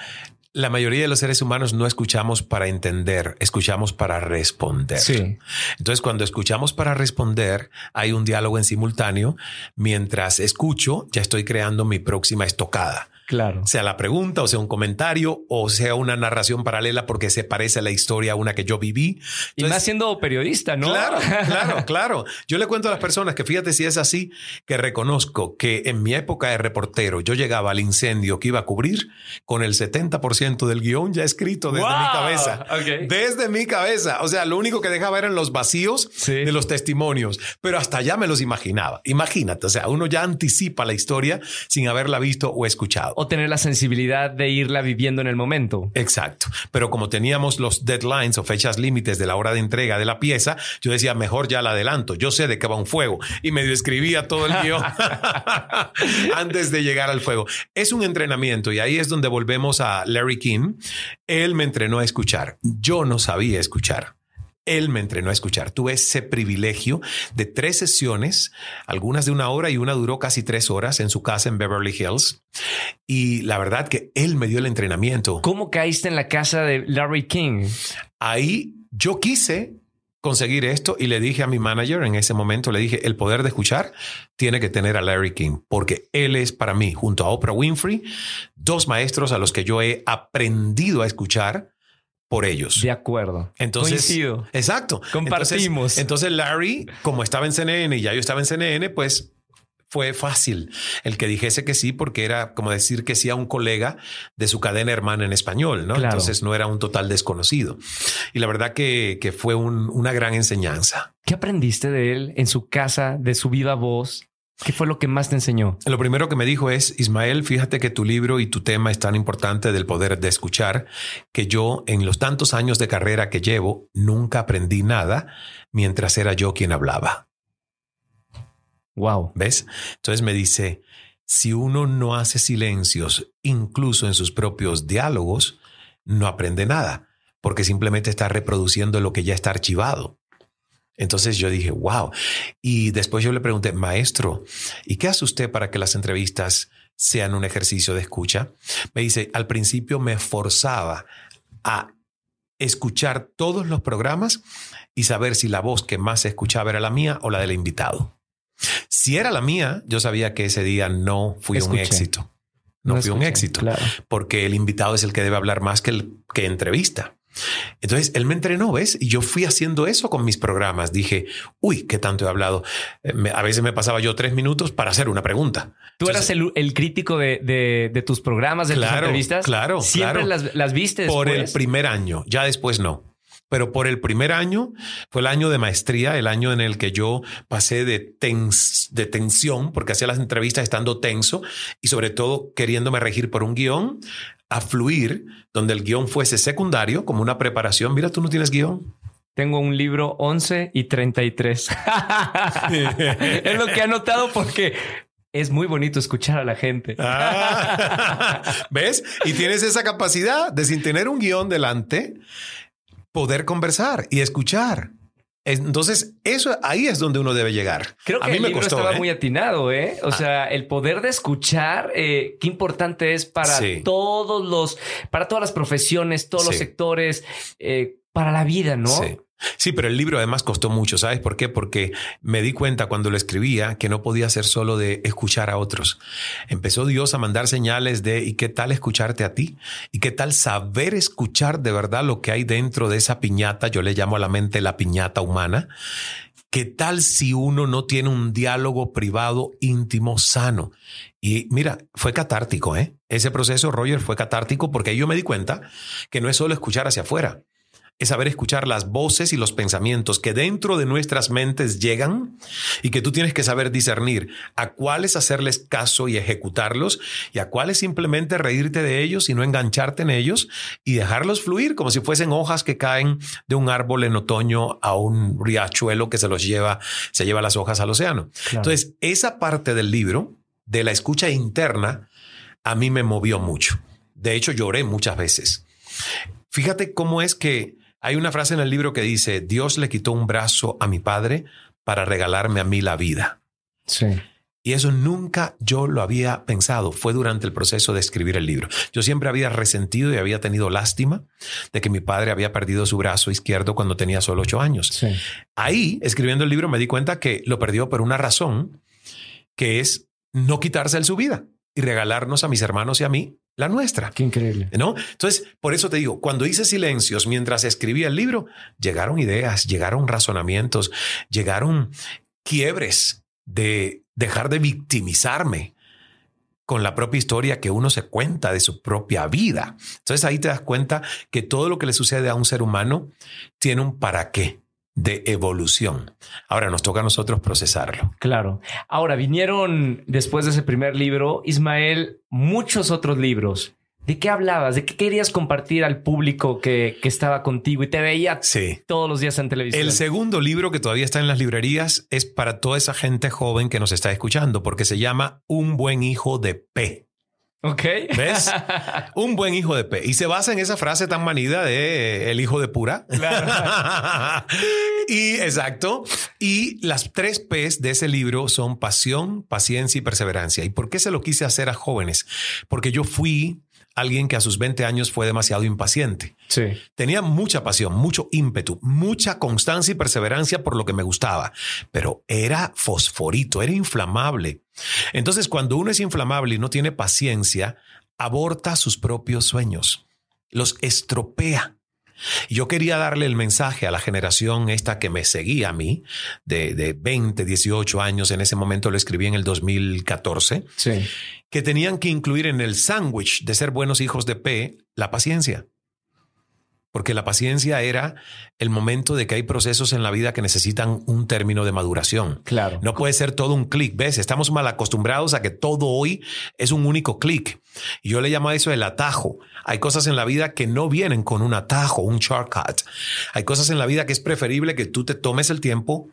Speaker 2: la mayoría de los seres humanos no escuchamos para entender, escuchamos para responder.
Speaker 1: Sí.
Speaker 2: Entonces, cuando escuchamos para responder, hay un diálogo en simultáneo. Mientras escucho, ya estoy creando mi próxima estocada.
Speaker 1: Claro.
Speaker 2: Sea la pregunta, o sea un comentario, o sea una narración paralela porque se parece a la historia a una que yo viví.
Speaker 1: Y más siendo periodista, ¿no?
Speaker 2: Claro, claro, (laughs) claro. Yo le cuento a las personas que fíjate si es así, que reconozco que en mi época de reportero yo llegaba al incendio que iba a cubrir con el 70% del guion ya escrito desde mi cabeza. Desde mi cabeza. O sea, lo único que dejaba eran los vacíos
Speaker 1: Sí.
Speaker 2: de los testimonios, pero hasta allá me los imaginaba. Imagínate, o sea, uno ya anticipa la historia sin haberla visto o escuchado.
Speaker 1: O tener la sensibilidad de irla viviendo en el momento.
Speaker 2: Exacto. Pero como teníamos los deadlines o fechas límites de la hora de entrega de la pieza, yo decía, mejor ya la adelanto. Yo sé de qué va un fuego. Y medio escribía todo el guion (laughs) antes de llegar al fuego. Es un entrenamiento y ahí es donde volvemos a Larry King. Él me entrenó a escuchar. Yo no sabía escuchar. Él me entrenó a escuchar. Tuve ese privilegio de tres sesiones, algunas de una hora y una duró casi tres horas en su casa en Beverly Hills. Y la verdad que él me dio el entrenamiento.
Speaker 1: ¿Cómo caíste en la casa de Larry King?
Speaker 2: Ahí yo quise conseguir esto y le dije a mi manager en ese momento, le dije, el poder de escuchar tiene que tener a Larry King, porque él es para mí, junto a Oprah Winfrey, dos maestros a los que yo he aprendido a escuchar por ellos.
Speaker 1: De acuerdo.
Speaker 2: Entonces,
Speaker 1: Coincido.
Speaker 2: exacto.
Speaker 1: Compartimos.
Speaker 2: Entonces, entonces Larry, como estaba en CNN y ya yo estaba en CNN, pues fue fácil el que dijese que sí, porque era como decir que sí a un colega de su cadena hermana en español, ¿no?
Speaker 1: Claro.
Speaker 2: Entonces no era un total desconocido. Y la verdad que, que fue un- una gran enseñanza.
Speaker 1: ¿Qué aprendiste de él en su casa, de su viva voz? ¿Qué fue lo que más te enseñó?
Speaker 2: Lo primero que me dijo es, Ismael, fíjate que tu libro y tu tema es tan importante del poder de escuchar que yo en los tantos años de carrera que llevo nunca aprendí nada mientras era yo quien hablaba.
Speaker 1: Wow.
Speaker 2: ¿Ves? Entonces me dice, si uno no hace silencios, incluso en sus propios diálogos, no aprende nada, porque simplemente está reproduciendo lo que ya está archivado. Entonces yo dije, wow. Y después yo le pregunté, maestro, ¿y qué hace usted para que las entrevistas sean un ejercicio de escucha? Me dice, al principio me forzaba a escuchar todos los programas y saber si la voz que más se escuchaba era la mía o la del invitado. Si era la mía, yo sabía que ese día no fui un éxito. No, fui un
Speaker 1: escuché,
Speaker 2: éxito
Speaker 1: Claro.
Speaker 2: porque el invitado es el que debe hablar más que el que entrevista. Entonces él me entrenó, ¿ves? Y yo fui haciendo eso con mis programas. Dije, uy, qué tanto he hablado. Eh, me- a veces me pasaba yo tres minutos para hacer una pregunta.
Speaker 1: Tú
Speaker 2: Entonces,
Speaker 1: eras el, el crítico de, de- de tus programas, de tus
Speaker 2: Claro,
Speaker 1: entrevistas.
Speaker 2: claro,
Speaker 1: Siempre
Speaker 2: claro.
Speaker 1: Las, las viste
Speaker 2: por el primer año, ya después no. Pero por el primer año fue el año de maestría, el año en el que yo pasé de, tens- de tensión, porque hacía las entrevistas estando tenso y sobre todo queriéndome regir por un guion, a fluir, donde el guion fuese secundario, como una preparación. Mira, tú no tienes guion.
Speaker 1: Tengo un libro 11 y 33. (laughs) es lo que he anotado porque es muy bonito escuchar a la gente.
Speaker 2: Ah, (laughs) ¿Ves? Y tienes esa capacidad de sin tener un guion delante, poder conversar y escuchar. Entonces, eso ahí es donde uno debe llegar.
Speaker 1: Creo que
Speaker 2: a mí
Speaker 1: el
Speaker 2: me
Speaker 1: libro
Speaker 2: costó.
Speaker 1: estaba
Speaker 2: ¿eh?
Speaker 1: muy atinado, ¿eh? O sea, el poder de escuchar, eh, qué importante es para
Speaker 2: Sí.
Speaker 1: todos los, para todas las profesiones, todos los sectores, eh, para la vida, ¿no?
Speaker 2: Sí. Sí, pero el libro además costó mucho, ¿sabes por qué? Porque me di cuenta cuando lo escribía que no podía ser solo de escuchar a otros. Empezó Dios a mandar señales de ¿y qué tal escucharte a ti? ¿Y qué tal saber escuchar de verdad lo que hay dentro de esa piñata? Yo le llamo a la mente la piñata humana. ¿Qué tal si uno no tiene un diálogo privado íntimo sano? Y mira, fue catártico, ¿eh? Ese proceso, Roger, fue catártico porque yo me di cuenta que no es solo escuchar hacia afuera, es saber escuchar las voces y los pensamientos que dentro de nuestras mentes llegan y que tú tienes que saber discernir a cuáles hacerles caso y ejecutarlos y a cuáles simplemente reírte de ellos y no engancharte en ellos y dejarlos fluir como si fuesen hojas que caen de un árbol en otoño a un riachuelo que se los lleva, se lleva las hojas al océano. Entonces, esa parte del libro de la escucha interna a mí me movió mucho. De hecho, lloré muchas veces. Fíjate cómo es que hay una frase en el libro que dice, Dios le quitó un brazo a mi padre para regalarme a mí la vida.
Speaker 1: Sí.
Speaker 2: Y eso nunca yo lo había pensado. Fue durante el proceso de escribir el libro. Yo siempre había resentido y había tenido lástima de que mi padre había perdido su brazo izquierdo cuando tenía solo ocho años.
Speaker 1: Sí.
Speaker 2: Ahí, escribiendo el libro, me di cuenta que lo perdió por una razón que es no quitarse en su vida y regalarnos a mis hermanos y a mí la nuestra.
Speaker 1: Qué increíble.
Speaker 2: ¿No? Entonces, por eso te digo, cuando hice silencios mientras escribía el libro, llegaron ideas, llegaron razonamientos, llegaron quiebres de dejar de victimizarme con la propia historia que uno se cuenta de su propia vida. Entonces ahí te das cuenta que todo lo que le sucede a un ser humano tiene un para qué de evolución. Ahora nos toca a nosotros procesarlo.
Speaker 1: Claro. Ahora vinieron después de ese primer libro, Ismael, muchos otros libros. ¿De qué hablabas? ¿De qué querías compartir al público que, estaba contigo y te veía todos los días en televisión?
Speaker 2: El segundo libro que todavía está en las librerías es para toda esa gente joven que nos está escuchando, porque se llama Un buen hijo de P.
Speaker 1: Ok.
Speaker 2: ¿Ves? (laughs) Un buen hijo de P. Y se basa en esa frase tan manida de el hijo de pura.
Speaker 1: Claro. (laughs)
Speaker 2: y exacto. Y las tres P's de ese libro son pasión, paciencia y perseverancia. ¿Y por qué se lo quise hacer a jóvenes? Porque yo fui alguien que a sus 20 años fue demasiado impaciente.
Speaker 1: Sí.
Speaker 2: Tenía mucha pasión, mucho ímpetu, mucha constancia y perseverancia por lo que me gustaba, pero era fosforito, era inflamable. Entonces, cuando uno es inflamable y no tiene paciencia, aborta sus propios sueños, los estropea. Yo quería darle el mensaje a la generación esta que me seguía a mí, de, de 20, 18 años, en ese momento lo escribí en el 2014,
Speaker 1: sí.
Speaker 2: que tenían que incluir en el sándwich de ser buenos hijos de P la paciencia porque la paciencia era el momento de que hay procesos en la vida que necesitan un término de maduración.
Speaker 1: Claro.
Speaker 2: No puede ser todo un clic, ¿ves? Estamos mal acostumbrados a que todo hoy es un único clic. Yo le llamo a eso el atajo. Hay cosas en la vida que no vienen con un atajo, un shortcut. Hay cosas en la vida que es preferible que tú te tomes el tiempo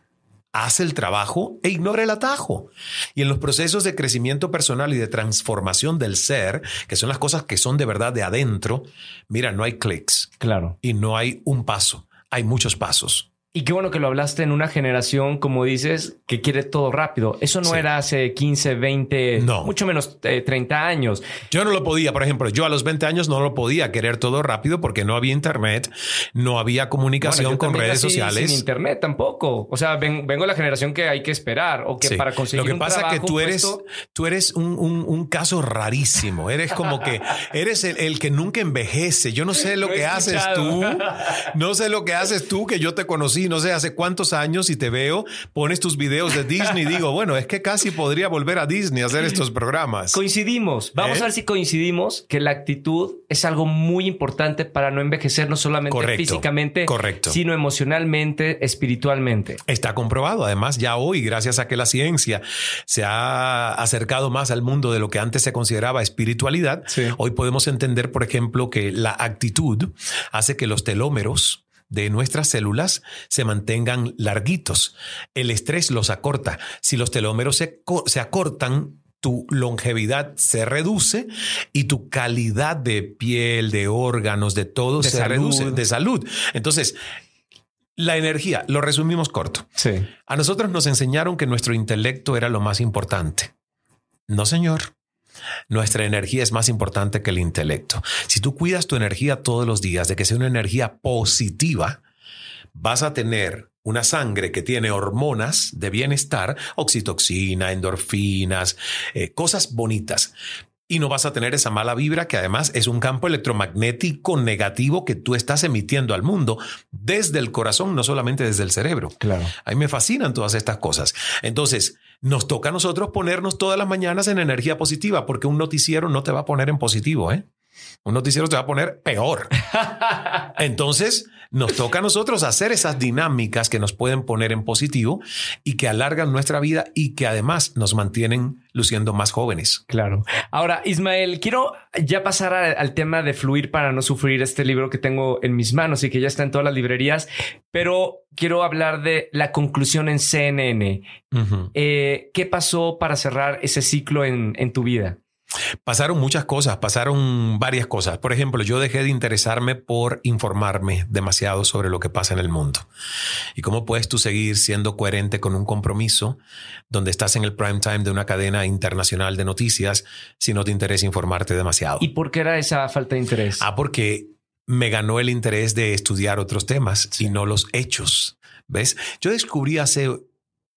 Speaker 2: hace el trabajo e ignora el atajo. Y en los procesos de crecimiento personal y de transformación del ser, que son las cosas que son de verdad de adentro, mira, no hay clics.
Speaker 1: Claro.
Speaker 2: Y no hay un paso, hay muchos pasos.
Speaker 1: Y qué bueno que lo hablaste en una generación, como dices, que quiere todo rápido. Eso no era hace 15, 20,
Speaker 2: no.
Speaker 1: mucho menos 30 eh, años.
Speaker 2: Yo no lo podía, por ejemplo, yo a los 20 años no lo podía querer todo rápido porque no había internet, no había comunicación con redes sociales.
Speaker 1: Sin internet tampoco. O sea, vengo de la generación que hay que esperar o que para conseguir
Speaker 2: Lo que pasa es que tú eres, tú eres un, un, caso rarísimo. Eres como que eres el, que nunca envejece. Yo no sé lo, que haces tú. No sé lo que haces tú que yo te conocí no sé hace cuántos años y te veo, pones tus videos de Disney y digo, bueno, es que casi podría volver a Disney a hacer estos programas.
Speaker 1: Coincidimos. Vamos ¿Eh? a ver si coincidimos que la actitud es algo muy importante para no envejecer, no solamente físicamente,
Speaker 2: correcto.
Speaker 1: sino emocionalmente, espiritualmente.
Speaker 2: Está comprobado. Además, ya hoy, gracias a que la ciencia se ha acercado más al mundo de lo que antes se consideraba espiritualidad, hoy podemos entender, por ejemplo, que la actitud hace que los telómeros de nuestras células se mantengan larguitos. El estrés los acorta. Si los telómeros se, acortan, tu longevidad se reduce y tu calidad de piel, de órganos, de todo se reduce, de salud. Entonces, la energía, lo resumimos corto.
Speaker 1: Sí.
Speaker 2: A nosotros nos enseñaron que nuestro intelecto era lo más importante. No, señor. Nuestra energía es más importante que el intelecto. Si tú cuidas tu energía todos los días de que sea una energía positiva, vas a tener una sangre que tiene hormonas de bienestar, oxitoxina, endorfinas, eh, cosas bonitas. Y no vas a tener esa mala vibra que además es un campo electromagnético negativo que tú estás emitiendo al mundo desde el corazón, no solamente desde el cerebro.
Speaker 1: Claro.
Speaker 2: A mí me fascinan todas estas cosas. Entonces, nos toca a nosotros ponernos todas las mañanas en energía positiva, porque un noticiero no te va a poner en positivo, ¿eh? Un noticiero te va a poner peor. (laughs) Entonces, nos toca a nosotros hacer esas dinámicas que nos pueden poner en positivo y que alargan nuestra vida y que además nos mantienen luciendo más jóvenes.
Speaker 1: Claro. Ahora, Ismael, quiero ya pasar al tema de fluir para no sufrir este libro que tengo en mis manos y que ya está en todas las librerías, pero quiero hablar de la conclusión en CNN. Eh, ¿Qué pasó para cerrar ese ciclo en tu vida?
Speaker 2: Pasaron muchas cosas, pasaron varias cosas. Por ejemplo, yo dejé de interesarme por informarme demasiado sobre lo que pasa en el mundo. ¿Y cómo puedes tú seguir siendo coherente con un compromiso donde estás en el prime time de una cadena internacional de noticias si no te interesa informarte demasiado?
Speaker 1: ¿Y por qué era esa falta de interés?
Speaker 2: Ah, porque me ganó el interés de estudiar otros temas y no los hechos. ¿Ves? Yo descubrí hace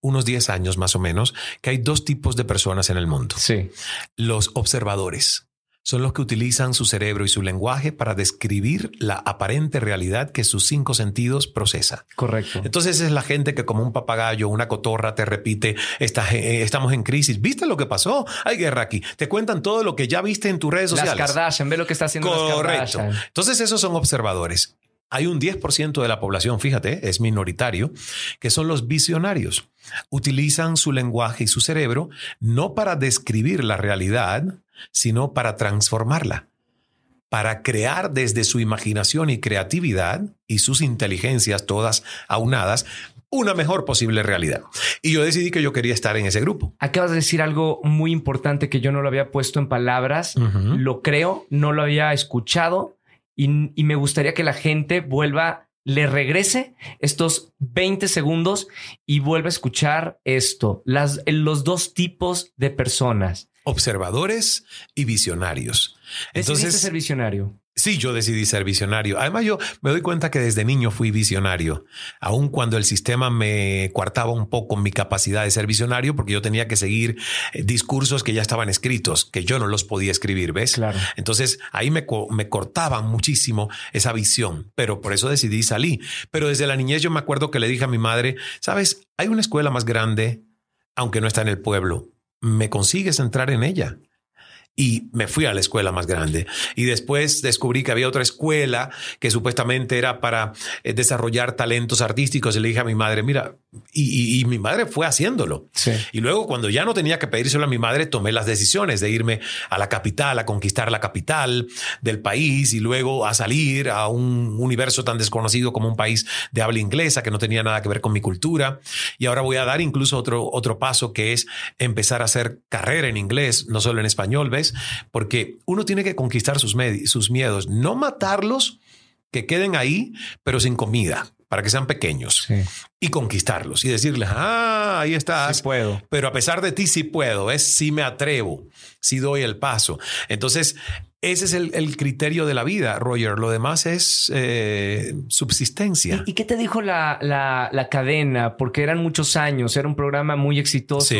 Speaker 2: unos 10 años más o menos que hay dos tipos de personas en el mundo.
Speaker 1: Sí.
Speaker 2: Los observadores son los que utilizan su cerebro y su lenguaje para describir la aparente realidad que sus cinco sentidos procesa.
Speaker 1: Correcto.
Speaker 2: Entonces es la gente que como un papagayo, una cotorra te repite, eh, estamos en crisis, ¿viste lo que pasó? Hay guerra aquí. Te cuentan todo lo que ya viste en tus redes sociales.
Speaker 1: Las Kardashian, ve lo que está haciendo Correcto.
Speaker 2: Entonces esos son observadores. Hay un 10% de la población, fíjate, es minoritario, que son los visionarios. Utilizan su lenguaje y su cerebro no para describir la realidad, sino para transformarla, para crear desde su imaginación y creatividad y sus inteligencias todas aunadas una mejor posible realidad. Y yo decidí que yo quería estar en ese grupo.
Speaker 1: Acabas de decir algo muy importante que yo no lo había puesto en palabras, lo creo, no lo había escuchado y, me gustaría que la gente vuelva, le regrese estos 20 segundos y vuelva a escuchar esto, las, los dos tipos de personas.
Speaker 2: Observadores y visionarios.
Speaker 1: Entonces, ser visionario.
Speaker 2: Sí, yo decidí ser visionario. Además, yo me doy cuenta que desde niño fui visionario, aun cuando el sistema me coartaba un poco mi capacidad de ser visionario, porque yo tenía que seguir eh, discursos que ya estaban escritos, que yo no los podía escribir, ¿ves?
Speaker 1: Claro.
Speaker 2: Entonces ahí me, me cortaban muchísimo esa visión, pero por eso decidí salir. Pero desde la niñez yo me acuerdo que le dije a mi madre, sabes, hay una escuela más grande, aunque no está en el pueblo, ¿me consigues entrar en ella? Y me fui a la escuela más grande. Y después descubrí que había otra escuela que supuestamente era para eh, desarrollar talentos artísticos. Y le dije a mi madre, mira, y, mi madre fue haciéndolo. Y luego cuando ya no tenía que pedírselo a mi madre, tomé las decisiones de irme a la capital, a conquistar la capital del país y luego a salir a un universo tan desconocido como un país de habla inglesa que no tenía nada que ver con mi cultura. Y ahora voy a dar incluso otro, otro paso que es empezar a hacer carrera en inglés, no solo en español, ¿ves? Porque uno tiene que conquistar sus, sus miedos, no matarlos, que queden ahí, pero sin comida para que sean pequeños y conquistarlos y decirles, ah, ahí estás.
Speaker 1: Sí puedo.
Speaker 2: Pero a pesar de ti, sí puedo, es sí me atrevo, sí doy el paso. Entonces, ese es el, criterio de la vida, Roger. Lo demás es eh, subsistencia.
Speaker 1: ¿Y, qué te dijo la, la, cadena? Porque eran muchos años, era un programa muy exitoso.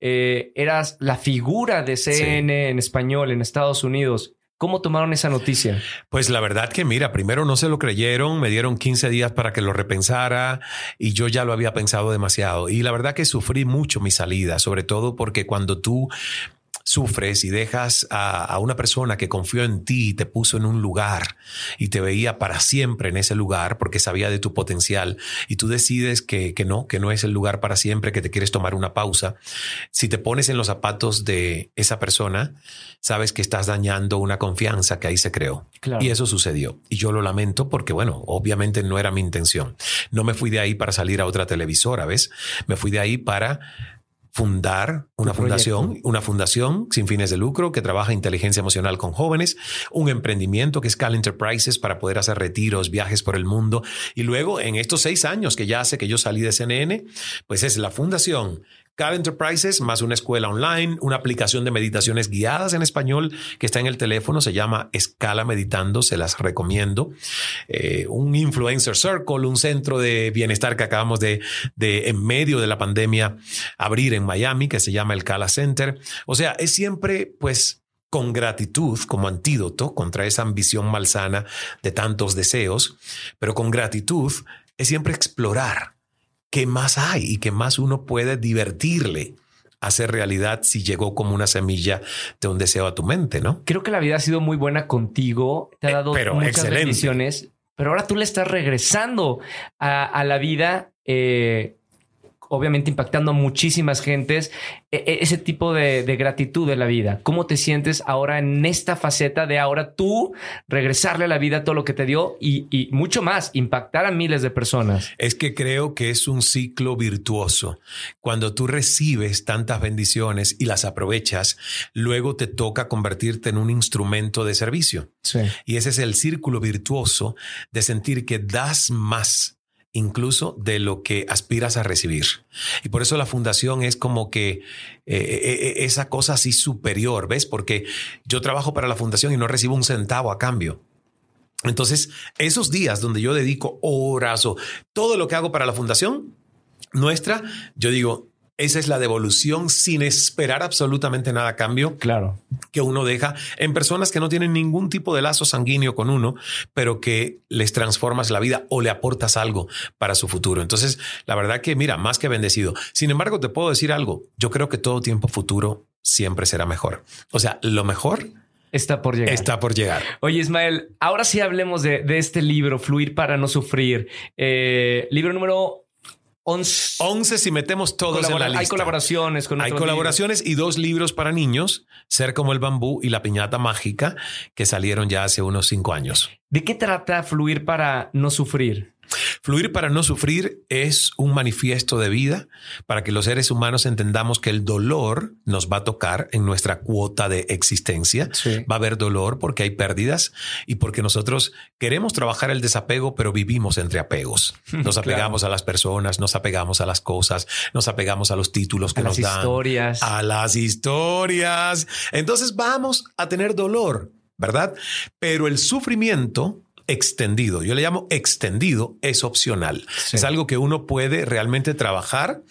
Speaker 1: Eh, eras la figura de CNN en español en Estados Unidos. ¿Cómo tomaron esa noticia?
Speaker 2: Pues la verdad que mira, primero no se lo creyeron, me dieron 15 días para que lo repensara y yo ya lo había pensado demasiado. Y la verdad que sufrí mucho mi salida, sobre todo porque cuando tú sufres y dejas a, una persona que confió en ti y te puso en un lugar y te veía para siempre en ese lugar porque sabía de tu potencial y tú decides que, que no, que no es el lugar para siempre, que te quieres tomar una pausa, si te pones en los zapatos de esa persona, sabes que estás dañando una confianza que ahí se creó. Y eso sucedió. Y yo lo lamento porque, bueno, obviamente no era mi intención. No me fui de ahí para salir a otra televisora, ¿ves? Me fui de ahí para fundar una fundación, una fundación sin fines de lucro que trabaja inteligencia emocional con jóvenes, un emprendimiento que es Cal Enterprises para poder hacer retiros, viajes por el mundo. Y luego, en estos seis años que ya hace que yo salí de CNN, pues es la fundación Cal Enterprises, más una escuela online, una aplicación de meditaciones guiadas en español que está en el teléfono, se llama Escala Meditando, se las recomiendo. Eh, un influencer circle, un centro de bienestar que acabamos de, de, en medio de la pandemia, abrir en Miami, que se llama el Cala Center. O sea, es siempre, pues, con gratitud como antídoto contra esa ambición malsana de tantos deseos, pero con gratitud es siempre explorar qué más hay y qué más uno puede divertirle hacer realidad si llegó como una semilla de un deseo a tu mente, ¿no?
Speaker 1: Creo que la vida ha sido muy buena contigo, te ha
Speaker 2: Eh,
Speaker 1: dado
Speaker 2: pero
Speaker 1: muchas
Speaker 2: excelente.
Speaker 1: bendiciones, pero ahora tú le estás regresando a, a la vida, eh, obviamente impactando a muchísimas gentes, e- e- ese tipo de, de gratitud de la vida. ¿Cómo te sientes ahora en esta faceta de ahora tú regresarle a la vida todo lo que te dio y, y mucho más, impactar a miles de personas?
Speaker 2: Es que creo que es un ciclo virtuoso. Cuando tú recibes tantas bendiciones y las aprovechas, luego te toca convertirte en un instrumento de servicio.
Speaker 1: Sí.
Speaker 2: Y ese es el círculo virtuoso de sentir que das más incluso de lo que aspiras a recibir. Y por eso la fundación es como que eh, eh, esa cosa así superior, ¿ves? Porque yo trabajo para la fundación y no recibo un centavo a cambio. Entonces, esos días donde yo dedico horas o todo lo que hago para la fundación nuestra, yo digo, esa es la devolución sin esperar absolutamente nada a cambio
Speaker 1: Claro.
Speaker 2: que uno deja en personas que no tienen ningún tipo de lazo sanguíneo con uno, pero que les transformas la vida o le aportas algo para su futuro. Entonces, la verdad que mira, más que bendecido. Sin embargo, te puedo decir algo. Yo creo que todo tiempo futuro siempre será mejor. O sea, lo mejor
Speaker 1: Está por llegar.
Speaker 2: está por llegar.
Speaker 1: Oye, Ismael, ahora sí hablemos de, de este libro, Fluir para no sufrir. Eh, libro número 11.
Speaker 2: 11 si metemos todos en la lista.
Speaker 1: Hay colaboraciones con
Speaker 2: Hay colaboraciones y dos libros para niños, Ser como el bambú y La piñata mágica, que salieron ya hace unos cinco años.
Speaker 1: ¿De qué trata Fluir para no sufrir?
Speaker 2: Fluir para no sufrir es un manifiesto de vida para que los seres humanos entendamos que el dolor nos va a tocar en nuestra cuota de existencia.
Speaker 1: Sí.
Speaker 2: Va a haber dolor porque hay pérdidas y porque nosotros queremos trabajar el desapego, pero vivimos entre apegos. (laughs) Nos apegamos a las personas, nos apegamos a las cosas, nos apegamos a los títulos que
Speaker 1: A las
Speaker 2: nos dan,
Speaker 1: historias.
Speaker 2: a las historias. Entonces vamos a tener dolor, ¿verdad? Pero el sufrimiento extendido, yo le llamo extendido, es opcional.
Speaker 1: Sí.
Speaker 2: Es algo que uno puede realmente trabajar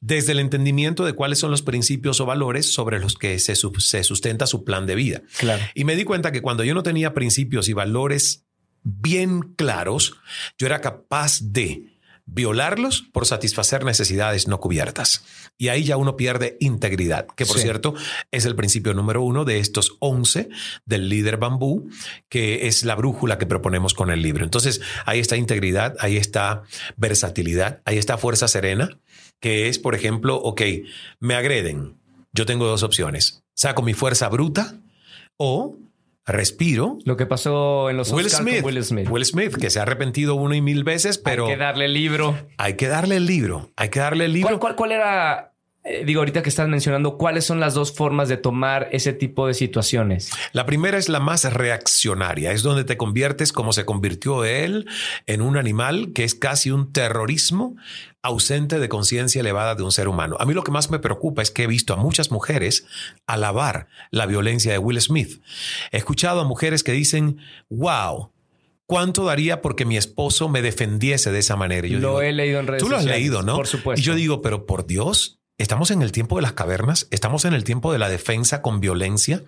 Speaker 2: desde el entendimiento de cuáles son los principios o valores sobre los que se, se sustenta su plan de vida.
Speaker 1: Claro.
Speaker 2: Y me di cuenta que cuando yo no tenía principios y valores bien claros, yo era capaz de violarlos por satisfacer necesidades no cubiertas. Y ahí ya uno pierde integridad, que por
Speaker 1: Sí.
Speaker 2: cierto es el principio número uno de estos 11 del líder bambú, que es la brújula que proponemos con el libro. Entonces ahí está integridad, ahí está versatilidad, ahí está fuerza serena, que es, por ejemplo, ok, me agreden. Yo tengo dos opciones. Saco mi fuerza bruta o respiro.
Speaker 1: Lo que pasó en los
Speaker 2: Will
Speaker 1: Oscar con
Speaker 2: Smith,
Speaker 1: Will Smith.
Speaker 2: Will Smith, que se ha arrepentido una y mil veces, pero
Speaker 1: Hay que darle el libro.
Speaker 2: hay que darle el libro. Hay que darle el libro.
Speaker 1: ¿Cuál, cuál, cuál era? eh, digo, ahorita que estás mencionando, ¿cuáles son las dos formas de tomar ese tipo de situaciones?
Speaker 2: La primera es la más reaccionaria, es donde te conviertes como se convirtió él en un animal que es casi un terrorismo ausente de conciencia elevada de un ser humano. A mí lo que más me preocupa es que he visto a muchas mujeres alabar la violencia de Will Smith. He escuchado a mujeres que dicen, wow, ¿cuánto daría porque mi esposo me defendiese de esa manera? Yo
Speaker 1: Lo
Speaker 2: digo,
Speaker 1: he leído en redes
Speaker 2: Tú lo has
Speaker 1: sociales,
Speaker 2: leído, ¿no?
Speaker 1: Por supuesto.
Speaker 2: Y yo digo, pero por Dios, estamos en el tiempo de las cavernas, estamos en el tiempo de la defensa con violencia.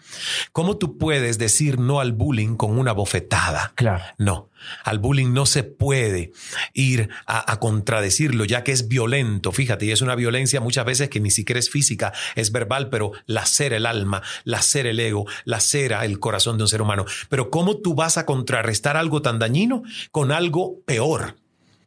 Speaker 2: ¿Cómo tú puedes decir no al bullying con una bofetada?
Speaker 1: Claro.
Speaker 2: No, al bullying no se puede ir a, a contradecirlo, ya que es violento. Fíjate, y es una violencia muchas veces que ni siquiera es física, es verbal, pero lacera el alma, lacera el ego, lacera el corazón de un ser humano. Pero ¿cómo tú vas a contrarrestar algo tan dañino con algo peor?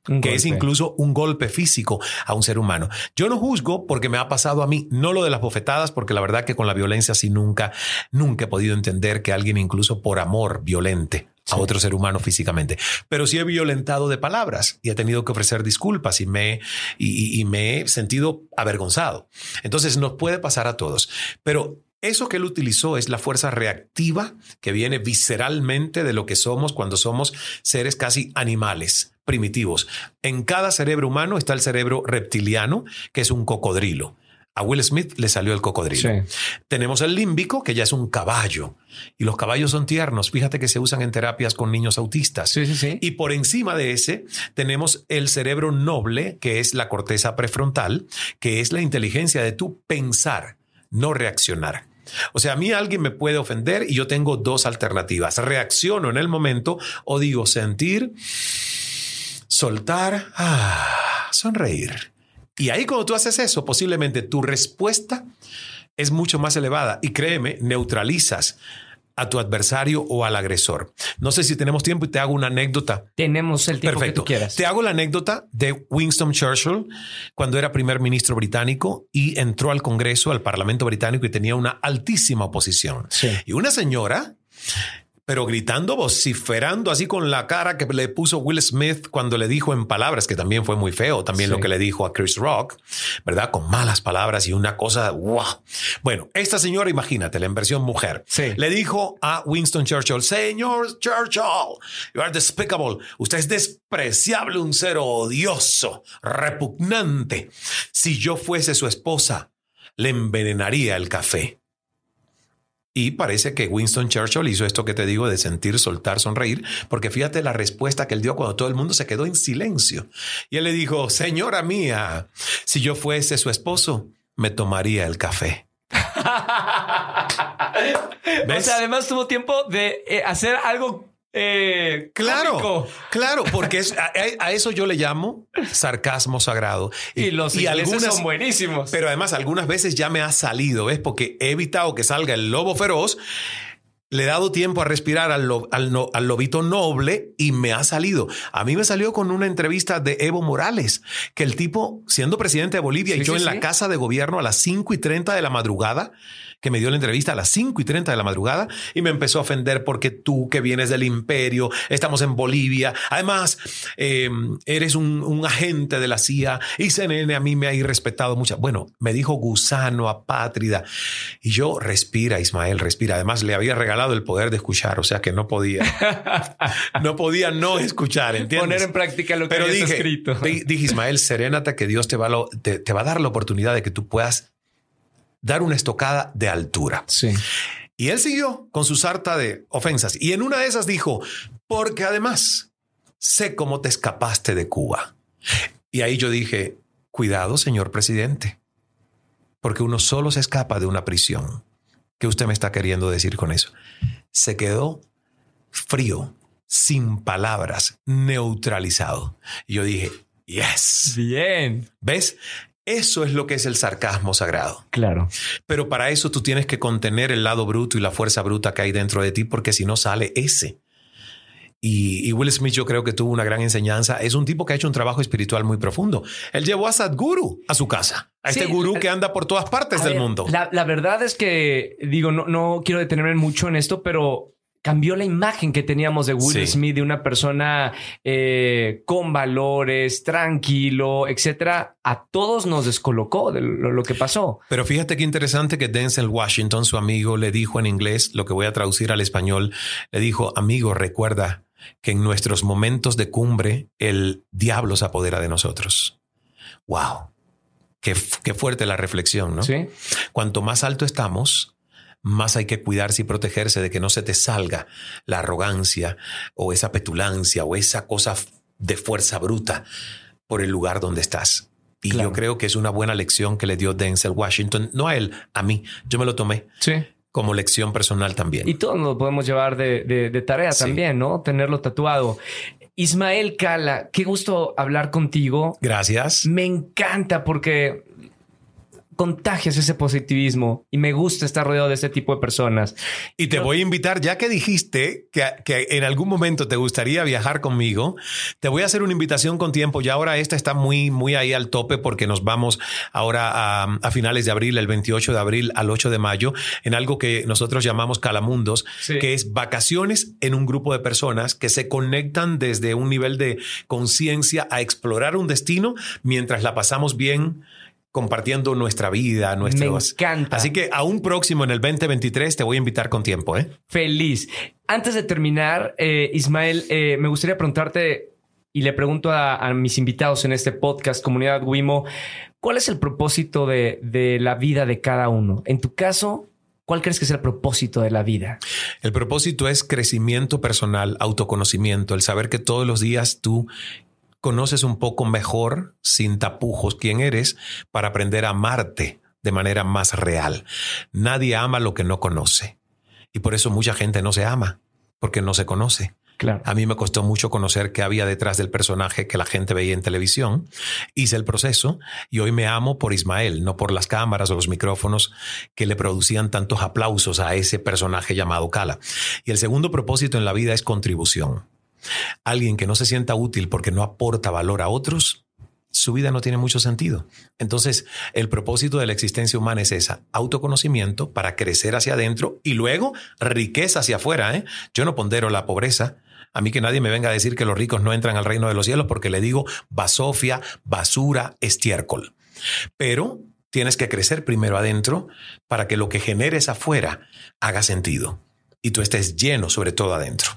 Speaker 1: Un
Speaker 2: que es incluso un golpe físico a un ser humano. Yo no juzgo porque me ha pasado a mí, no lo de las bofetadas, porque la verdad que con la violencia sí nunca, nunca he podido entender que alguien incluso por amor violente a
Speaker 1: Sí.
Speaker 2: otro ser humano físicamente, pero sí he violentado de palabras y he tenido que ofrecer disculpas y me, y me he sentido avergonzado. Entonces nos puede pasar a todos, pero eso que él utilizó es la fuerza reactiva que viene visceralmente de lo que somos cuando somos seres casi animales, primitivos. En cada cerebro humano está el cerebro reptiliano, que es un cocodrilo. A Will Smith le salió el cocodrilo.
Speaker 1: Sí.
Speaker 2: Tenemos el límbico, que ya es un caballo. Y los caballos son tiernos. Fíjate que se usan en terapias con niños autistas.
Speaker 1: Sí, sí, sí.
Speaker 2: Y por encima de ese tenemos el cerebro noble, que es la corteza prefrontal, que es la inteligencia de tu pensar, no reaccionar. O sea, a mí alguien me puede ofender y yo tengo dos alternativas. Reacciono en el momento o digo sentir, soltar, ah, sonreír. Y ahí cuando tú haces eso, posiblemente tu respuesta es mucho más elevada y créeme, neutralizas a tu adversario o al agresor. No sé si tenemos tiempo y te hago una anécdota.
Speaker 1: Tenemos el tiempo
Speaker 2: Perfecto.
Speaker 1: que tú quieras.
Speaker 2: Te hago la anécdota de Winston Churchill cuando era primer ministro británico y entró al Congreso, al Parlamento británico y tenía una altísima oposición.
Speaker 1: Sí.
Speaker 2: Y una señora pero gritando, vociferando así con la cara que le puso Will Smith cuando le dijo en palabras, que también fue muy feo, también
Speaker 1: Sí.
Speaker 2: lo que le dijo a Chris Rock, ¿verdad? Con malas palabras y una cosa, wow. Bueno, esta señora, imagínate, la versión mujer,
Speaker 1: Sí.
Speaker 2: le dijo a Winston Churchill, señor Churchill, you are despicable, usted es despreciable, un ser odioso, repugnante. Si yo fuese su esposa, le envenenaría el café. Y parece que Winston Churchill hizo esto que te digo de sentir, soltar, sonreír, porque fíjate la respuesta que él dio cuando todo el mundo se quedó en silencio. Y él le dijo, señora mía, si yo fuese su esposo, me tomaría el café. (laughs)
Speaker 1: O
Speaker 2: ¿Ves?
Speaker 1: sea, además tuvo tiempo de eh, hacer algo eh,
Speaker 2: Claro,
Speaker 1: cómico.
Speaker 2: claro, porque es- a, a eso yo le llamo sarcasmo sagrado.
Speaker 1: Y, los ingleses son buenísimos.
Speaker 2: Pero además algunas veces ya me ha salido, ¿ves? Porque he evitado que salga el lobo feroz. Le he dado tiempo a respirar al, lo- al no- al lobito noble y me ha salido. A mí me salió con una entrevista de Evo Morales, que el tipo, siendo presidente de Bolivia
Speaker 1: Sí,
Speaker 2: y yo
Speaker 1: sí,
Speaker 2: en
Speaker 1: sí.
Speaker 2: la casa de gobierno a las 5 y 30 de la madrugada, que me dio la entrevista a las 5 y 30 de la madrugada y me empezó a ofender porque tú que vienes del imperio, estamos en Bolivia, además eh, eres un, un agente de la CIA y CNN a mí me ha irrespetado mucho. Bueno, me dijo gusano, apátrida y yo respira, Ismael, respira. Además le había regalado el poder de escuchar, o sea que no podía, (laughs) no podía no escuchar, ¿entiendes?
Speaker 1: Poner en práctica lo que
Speaker 2: Pero dije,
Speaker 1: escrito.
Speaker 2: di- dije, Ismael, serénate que Dios te va, a lo- te- te va a dar la oportunidad de que tú puedas dar una estocada de altura.
Speaker 1: Sí.
Speaker 2: Y él siguió con su sarta de ofensas. Y en una de esas dijo, porque además sé cómo te escapaste de Cuba. Y ahí yo dije, cuidado, señor presidente, porque uno solo se escapa de una prisión. ¿Qué usted me está queriendo decir con eso? Se quedó frío, sin palabras, neutralizado. Y yo dije, yes.
Speaker 1: Bien.
Speaker 2: ¿Ves? Eso es lo que es el sarcasmo sagrado.
Speaker 1: Claro.
Speaker 2: Pero para eso tú tienes que contener el lado bruto y la fuerza bruta que hay dentro de ti, porque si no sale ese. Y, y Will Smith yo creo que tuvo una gran enseñanza. Es un tipo que ha hecho un trabajo espiritual muy profundo. Él llevó a Sadhguru a su casa, a este gurú
Speaker 1: el-
Speaker 2: que anda por todas partes del
Speaker 1: ver,
Speaker 2: mundo.
Speaker 1: La, la verdad es que, digo, no, no quiero detenerme mucho en esto, pero cambió la imagen que teníamos de Will
Speaker 2: Sí.
Speaker 1: Smith, de una persona eh, con valores, tranquilo, etcétera. A todos nos descolocó de lo, lo que pasó.
Speaker 2: Pero fíjate qué interesante que Denzel Washington, su amigo, le dijo en inglés, lo que voy a traducir al español, le dijo, amigo, recuerda que en nuestros momentos de cumbre el diablo se apodera de nosotros. Wow. Qué, qué fuerte la reflexión, ¿no?
Speaker 1: Sí.
Speaker 2: Cuanto más alto estamos, más hay que cuidarse y protegerse de que no se te salga la arrogancia o esa petulancia o esa cosa de fuerza bruta por el lugar donde estás. Y
Speaker 1: Claro.
Speaker 2: yo creo que es una buena lección que le dio Denzel Washington, no a él, a mí. Yo me lo tomé
Speaker 1: Sí.
Speaker 2: como lección personal también.
Speaker 1: Y todos lo podemos llevar de, de- de tarea
Speaker 2: Sí.
Speaker 1: también, ¿no? Tenerlo tatuado. Ismael Cala, qué gusto hablar contigo.
Speaker 2: Gracias.
Speaker 1: Me encanta porque contagias ese positivismo y me gusta estar rodeado de este tipo de personas.
Speaker 2: Y te
Speaker 1: Yo-
Speaker 2: voy a invitar, ya que dijiste que, que en algún momento te gustaría viajar conmigo, te voy a hacer una invitación con tiempo. Ya ahora esta está muy, muy ahí al tope porque nos vamos ahora a, a finales de abril, el 28 de abril al 8 de mayo, en algo que nosotros llamamos Calamundos,
Speaker 1: Sí.
Speaker 2: que es vacaciones en un grupo de personas que se conectan desde un nivel de conciencia a explorar un destino mientras la pasamos bien compartiendo nuestra vida, nuestros...
Speaker 1: encanta.
Speaker 2: Así que a un próximo en el 2023 te voy a invitar con tiempo, ¿eh?
Speaker 1: Feliz. Antes de terminar, eh, Ismael, eh, me gustaría preguntarte y le pregunto a, a mis invitados en este podcast, Comunidad Wimo, ¿cuál es el propósito de, de la vida de cada uno? En tu caso, ¿cuál crees que es el propósito de la vida?
Speaker 2: El propósito es crecimiento personal, autoconocimiento, el saber que todos los días tú conoces un poco mejor, sin tapujos, quién eres, para aprender a amarte de manera más real. Nadie ama lo que no conoce. Y por eso mucha gente no se ama, porque no se conoce.
Speaker 1: Claro.
Speaker 2: A mí me costó mucho conocer qué había detrás del personaje que la gente veía en televisión. Hice el proceso y hoy me amo por Ismael, no por las cámaras o los micrófonos que le producían tantos aplausos a ese personaje llamado Cala. Y el segundo propósito en la vida es contribución. Alguien que no se sienta útil porque no aporta valor a otros, su vida no tiene mucho sentido. Entonces, el propósito de la existencia humana es esa, autoconocimiento para crecer hacia adentro y luego riqueza hacia afuera. ¿eh? Yo no pondero la pobreza. A mí que nadie me venga a decir que los ricos no entran al reino de los cielos porque le digo basofia, basura, estiércol. Pero tienes que crecer primero adentro para que lo que generes afuera haga sentido y tú estés lleno, sobre todo adentro.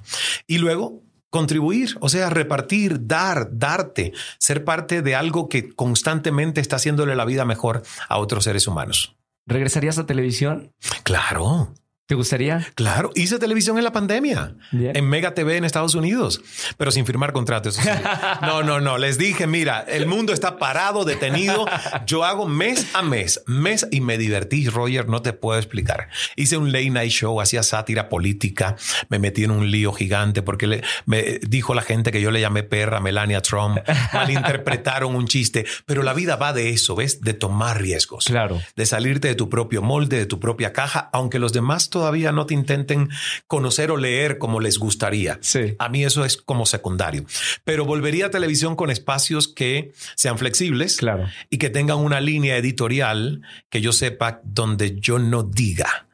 Speaker 2: Y luego contribuir, o sea, repartir, dar, darte, ser parte de algo que constantemente está haciéndole la vida mejor a otros seres humanos.
Speaker 1: ¿Regresarías a televisión?
Speaker 2: Claro.
Speaker 1: ¿Te gustaría?
Speaker 2: Claro, hice televisión en la pandemia, en Mega TV en Estados Unidos, pero sin firmar contratos. sí. (laughs) No, no, no. Les dije, mira, el mundo está parado, detenido. Yo hago mes a mes, mes y me divertí, Roger, no te puedo explicar. Hice un late night show, hacía sátira política, me metí en un lío gigante porque le- me dijo la gente que yo le llamé perra Melania Trump, malinterpretaron un chiste, pero la vida va de eso, ¿ves? De tomar riesgos
Speaker 1: Claro.
Speaker 2: de salirte de tu propio molde, de tu propia caja, aunque los demás todavía no te intenten conocer o leer como les gustaría.
Speaker 1: Sí.
Speaker 2: A mí eso es como secundario. Pero volvería a televisión con espacios que sean flexibles
Speaker 1: Claro.
Speaker 2: y que tengan una línea editorial que yo sepa donde yo no diga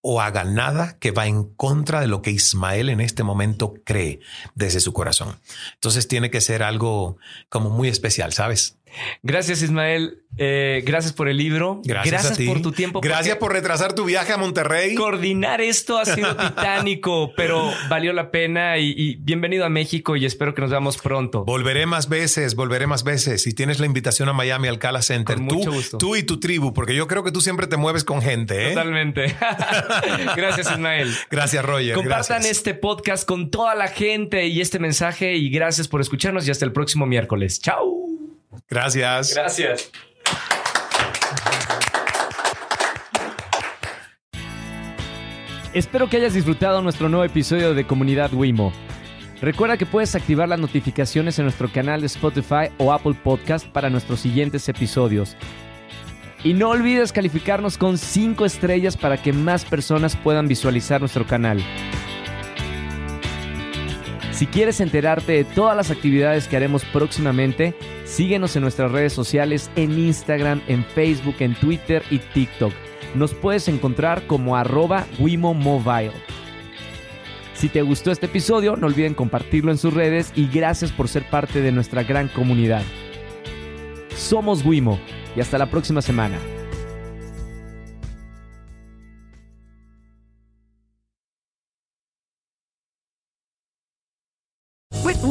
Speaker 2: o haga nada que va en contra de lo que Ismael en este momento cree desde su corazón. Entonces tiene que ser algo como muy especial, ¿sabes?
Speaker 1: Gracias, Ismael. Eh, gracias por el libro.
Speaker 2: Gracias, a ti.
Speaker 1: por tu tiempo.
Speaker 2: Gracias por retrasar tu viaje a Monterrey.
Speaker 1: Coordinar esto ha sido (laughs) titánico, pero valió la pena y, y bienvenido a México y espero que nos veamos pronto.
Speaker 2: Volveré más veces, volveré más veces. Si tienes la invitación a Miami al Cala Center,
Speaker 1: Con
Speaker 2: tú,
Speaker 1: mucho gusto.
Speaker 2: tú y tu tribu, porque yo creo que tú siempre te mueves con gente. ¿eh?
Speaker 1: Totalmente. (laughs) Gracias, Ismael.
Speaker 2: Gracias, Roger.
Speaker 1: Compartan
Speaker 2: gracias.
Speaker 1: este podcast con toda la gente y este mensaje y gracias por escucharnos y hasta el próximo miércoles. Chao.
Speaker 2: Gracias.
Speaker 1: Gracias. Espero que hayas disfrutado nuestro nuevo episodio de Comunidad Wimo. Recuerda que puedes activar las notificaciones en nuestro canal de Spotify o Apple Podcast para nuestros siguientes episodios. Y no olvides calificarnos con 5 estrellas para que más personas puedan visualizar nuestro canal. Si quieres enterarte de todas las actividades que haremos próximamente, síguenos en nuestras redes sociales en Instagram, en Facebook, en Twitter y TikTok. Nos puedes encontrar como arroba Wimo Mobile. Si te gustó este episodio, no olviden compartirlo en sus redes y gracias por ser parte de nuestra gran comunidad. Somos Wimo y hasta la próxima semana.